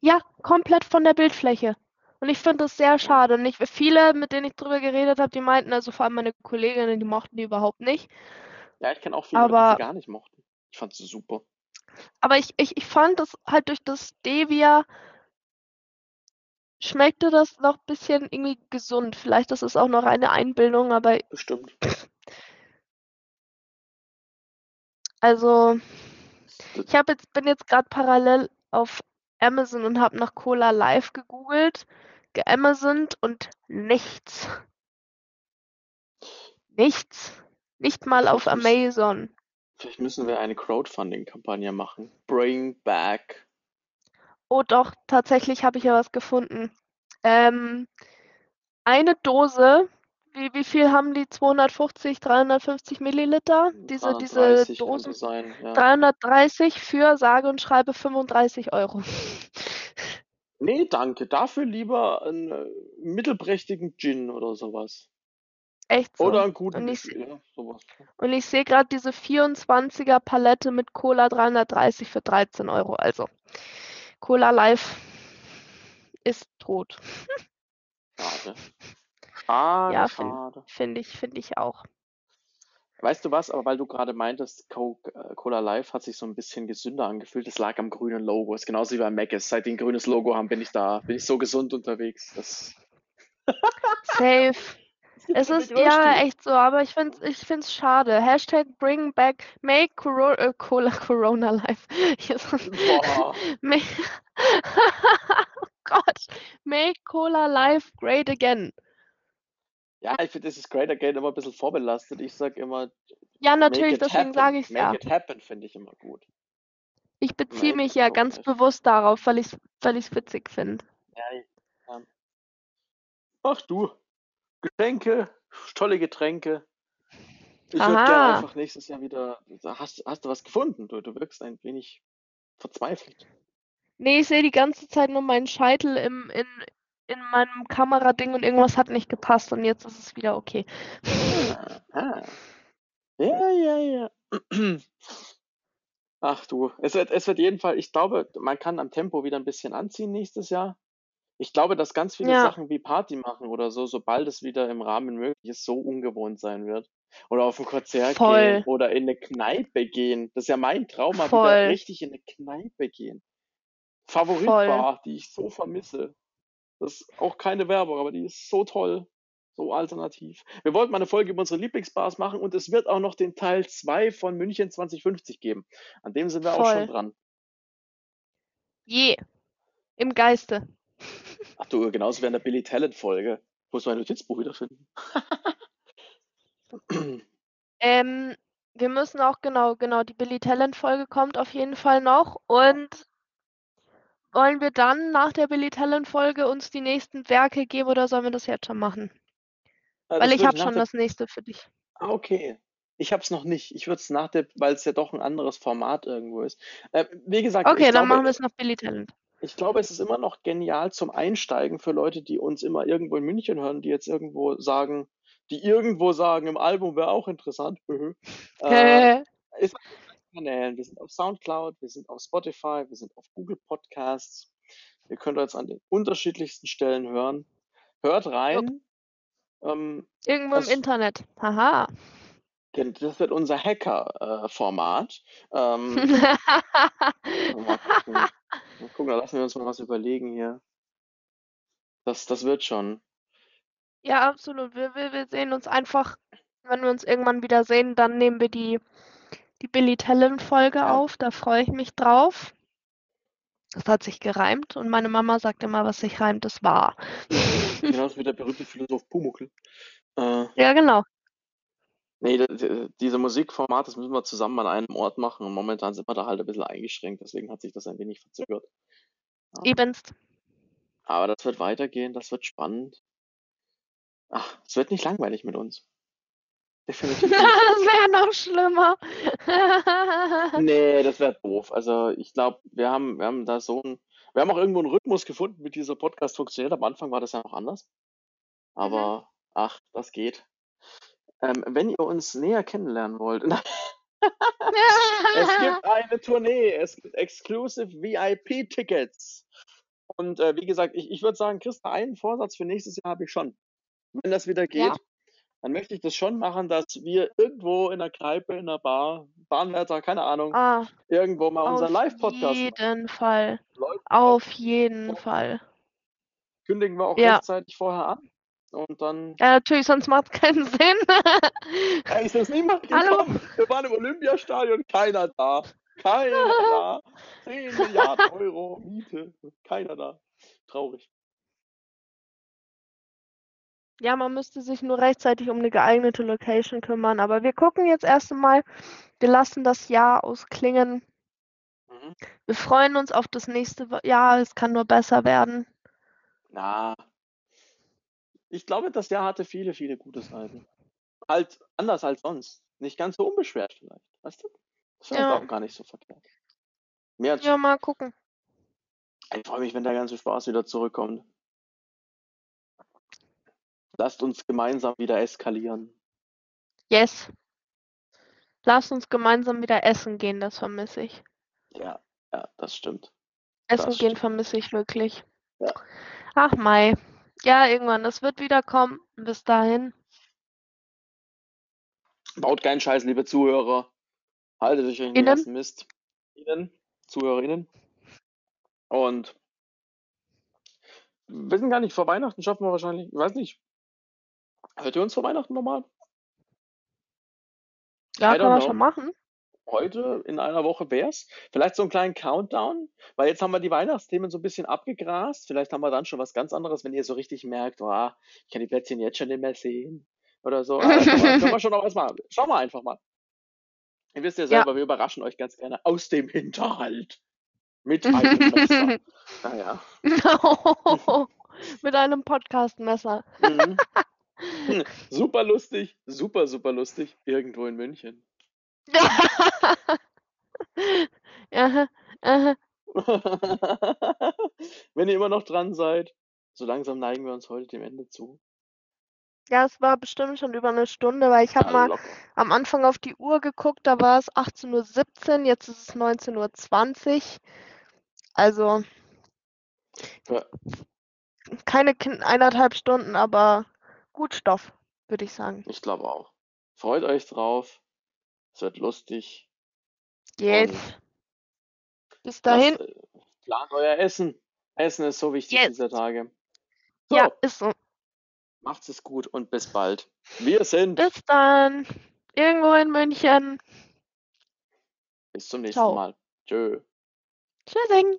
Ja, komplett von der Bildfläche. Und ich finde das sehr Ja. schade. Und ich, viele, mit denen ich drüber geredet habe, die meinten, also vor allem meine Kolleginnen, die mochten die überhaupt nicht. Ja, ich kenne auch viele, die Aber sie gar nicht mochten. Ich fand sie super. Aber ich, ich, ich fand das halt durch das Stevia schmeckte das noch ein bisschen irgendwie gesund. Vielleicht ist es auch noch eine Einbildung, aber Bestimmt. also Das- ich habe jetzt, bin jetzt gerade parallel auf Amazon und habe nach Cola Live gegoogelt, geamazont und nichts. Nichts. Nicht mal auf Amazon. vielleicht müssen wir eine Crowdfunding-Kampagne machen. Bring back. Oh doch, tatsächlich habe ich ja was gefunden. Ähm, eine Dose, wie, wie viel haben die? 250, 350 Milliliter? Diese, diese 330 könnte Dosen? sein, ja. 330 für sage und schreibe 35 Euro. Nee, danke. Dafür lieber einen äh, mittelprächtigen Gin oder sowas. Echt so. Oder einen guten Und ich, ja, und ich sehe gerade diese 24er Palette mit Cola 330 für 13 Euro. Also, Cola Live ist tot. Schade. Schade, Ja, finde schade. find ich, ich auch. Weißt du was, aber weil du gerade meintest, Coke, äh, Cola Live hat sich so ein bisschen gesünder angefühlt, das lag am grünen Logo. Ist genauso wie bei Mc's. Seit die ein grünes Logo haben, bin ich da, bin ich so gesund unterwegs. Das, Safe. Es ist ja echt so, aber ich finde es ich find's schade. Hashtag bring back, make Coro äh, Cola Corona ist-. Make, oh Gott, make Cola live great again. Ja, ich finde, das ist Great Again immer ein bisschen vorbelastet. Ich sag immer, Ja, make natürlich, deswegen sage ich es Make ja. it happen finde ich immer gut. Ich beziehe Make mich ja ganz progress. bewusst darauf, weil ich es weil ich's witzig finde. Ja, ja. Ach du, Getränke, tolle Getränke. Ich würde gerne einfach nächstes Jahr wieder. Hast, hast du was gefunden? Du, du wirkst ein wenig verzweifelt. Nee, ich sehe die ganze Zeit nur meinen Scheitel im, in, in meinem Kamerading und irgendwas hat nicht gepasst und jetzt ist es wieder okay. Ah, ah. Ja, ja, ja. Ach du, es wird, es wird jeden Fall, ich glaube, man kann am Tempo wieder ein bisschen anziehen nächstes Jahr. Ich glaube, dass ganz viele Ja, Sachen wie Party machen oder so, sobald es wieder im Rahmen möglich ist, so ungewohnt sein wird. Oder auf ein Konzert gehen voll, oder in eine Kneipe gehen. Das ist ja mein Traum, mal wieder voll, richtig in eine Kneipe gehen. voll. Favoritbar, die ich so vermisse. Das ist auch keine Werbung, aber die ist so toll, so alternativ. Wir wollten mal eine Folge über unsere Lieblingsbars machen und es wird auch noch den Teil 2 von München 2050 geben. An dem sind wir auch schon Voll. dran. Je. Im Geiste. Ach du, genauso wie in der Billy Talent Folge. Ich muss mein Notizbuch wiederfinden. Ähm, wir müssen auch, genau, genau, die Billy Talent Folge kommt auf jeden Fall noch. Und wollen wir dann nach der Billy Talent Folge uns die nächsten Werke geben oder sollen wir das jetzt schon machen? Äh, Weil das ich habe schon der. das nächste für dich. Ah, okay. Ich hab's noch nicht. Ich würde es nach der, weil es ja doch ein anderes Format irgendwo ist. Äh, wie gesagt, Okay, dann machen wir glaube, es nach Billy Talent. Ich glaube, es ist immer noch genial zum Einsteigen für Leute, die uns immer irgendwo in München hören, die jetzt irgendwo sagen, die irgendwo sagen, im Album wäre auch interessant. äh, Äh, ist auf Kanälen. Wir sind auf Soundcloud, wir sind auf Spotify, wir sind auf Google Podcasts. Ihr könnt uns an den unterschiedlichsten Stellen hören. Hört rein. Ähm, irgendwo im das- Internet. Haha. denn das wird unser Hacker-Format. ähm, mal gucken. Mal da lassen wir uns mal was überlegen hier. Das, das wird schon. Ja, absolut. Wir, wir, wir sehen uns einfach, wenn wir uns irgendwann wieder sehen, dann nehmen wir die, die Billy Talent-Folge Ja. auf. Da freue ich mich drauf. Das hat sich gereimt und meine Mama sagt immer, was sich reimt, ist wahr. Genauso wie der berühmte Philosoph Pumuckl. Äh, Ja, genau. Nee, diese Musikformat, das müssen wir zusammen an einem Ort machen und momentan sind wir da halt ein bisschen eingeschränkt, deswegen hat sich das ein wenig verzögert. Ebenst. Aber das wird weitergehen, das wird spannend. Ach, es wird nicht langweilig mit uns. Definitiv Das wäre noch schlimmer. Nee, das wäre doof. Also ich glaube, wir haben, wir haben da so ein, wir haben auch irgendwo einen Rhythmus gefunden, wie dieser Podcast funktioniert. Am Anfang war das ja noch anders. Aber ach, das geht. Ähm, wenn ihr uns näher kennenlernen wollt, es gibt eine Tournee, es gibt Exclusive VIP-Tickets. Und äh, wie gesagt, ich, ich würde sagen, Christa, einen Vorsatz für nächstes Jahr habe ich schon. Wenn das wieder geht, Ja. dann möchte ich das schon machen, dass wir irgendwo in einer Kneipe, in einer Bar, Bahnwärter, keine Ahnung, Ah, irgendwo mal unseren auf Live-Podcast machen. jeden Fall. Leute, Auf jeden Fall. kündigen wir auch Ja. rechtzeitig vorher an. Und dann. Ja, natürlich, sonst macht es keinen Sinn. Ey, ist das niemand Hallo? gekommen? Wir waren im Olympiastadion, keiner da. Keiner da. 10 Milliarden Euro Miete. Keiner da. Traurig. Ja, man müsste sich nur rechtzeitig um eine geeignete Location kümmern. Aber wir gucken jetzt erst einmal. Wir lassen das Jahr ausklingen. Mhm. Wir freuen uns auf das nächste Jahr. Es kann nur besser werden. Na. Ich glaube, das Jahr hatte viele, viele gute Seiten. Halt anders als sonst. Nicht ganz so unbeschwert vielleicht. Weißt du? Das ist Ja. auch gar nicht so verkehrt. Hat's Ja, mal gucken. Ich freue mich, wenn der ganze Spaß wieder zurückkommt. Lasst uns gemeinsam wieder eskalieren. Yes. Lass uns gemeinsam wieder essen gehen, das vermisse ich. Ja, ja, das stimmt. Essen Das gehen stimmt. vermisse ich wirklich. Ja. Ach Mai. Ja, irgendwann. Es wird wieder kommen. Bis dahin. Baut keinen Scheiß, liebe Zuhörer. Haltet euch an den ganzen Mist. Ihnen, ZuhörerInnen. Und wir sind gar nicht vor Weihnachten, schaffen wir wahrscheinlich. Ich weiß nicht. Hört ihr uns vor Weihnachten nochmal? Ja, man know. schon machen. Heute in einer Woche wär's. Vielleicht so einen kleinen Countdown, weil jetzt haben wir die Weihnachtsthemen so ein bisschen abgegrast. Vielleicht haben wir dann schon was ganz anderes, wenn ihr so richtig merkt, oh, ich kann die Plätzchen jetzt schon nicht mehr sehen. Oder so. Ah, können, wir, schon noch was machen. Schauen wir einfach mal. Ihr wisst ja selber, wir überraschen euch ganz gerne aus dem Hinterhalt. Mit einem Messer. Naja. Mit einem Podcast-Messer. Mhm. Hm, Super lustig, super, super lustig. Irgendwo in München. Aha, aha. Wenn ihr immer noch dran seid, so langsam neigen wir uns heute dem Ende zu. Ja, es war bestimmt schon über eine Stunde, weil ich habe Ja, mal locker. am Anfang auf die Uhr geguckt, da war es 18.17 Uhr, jetzt ist es 19.20 Uhr. Also Ja. keine eineinhalb Stunden, aber gut Stoff, würde ich sagen. Ich glaube auch. Freut euch drauf. Es wird lustig. Yes. Und Bis dahin. lasst, äh, plant euer Essen. Essen ist so wichtig Yes. dieser Tage. So, Ja, ist so. macht's es gut und bis bald. Wir sind. Bis dann. Irgendwo in München. Bis zum nächsten Ciao. Mal. Tschö. Tschüssing.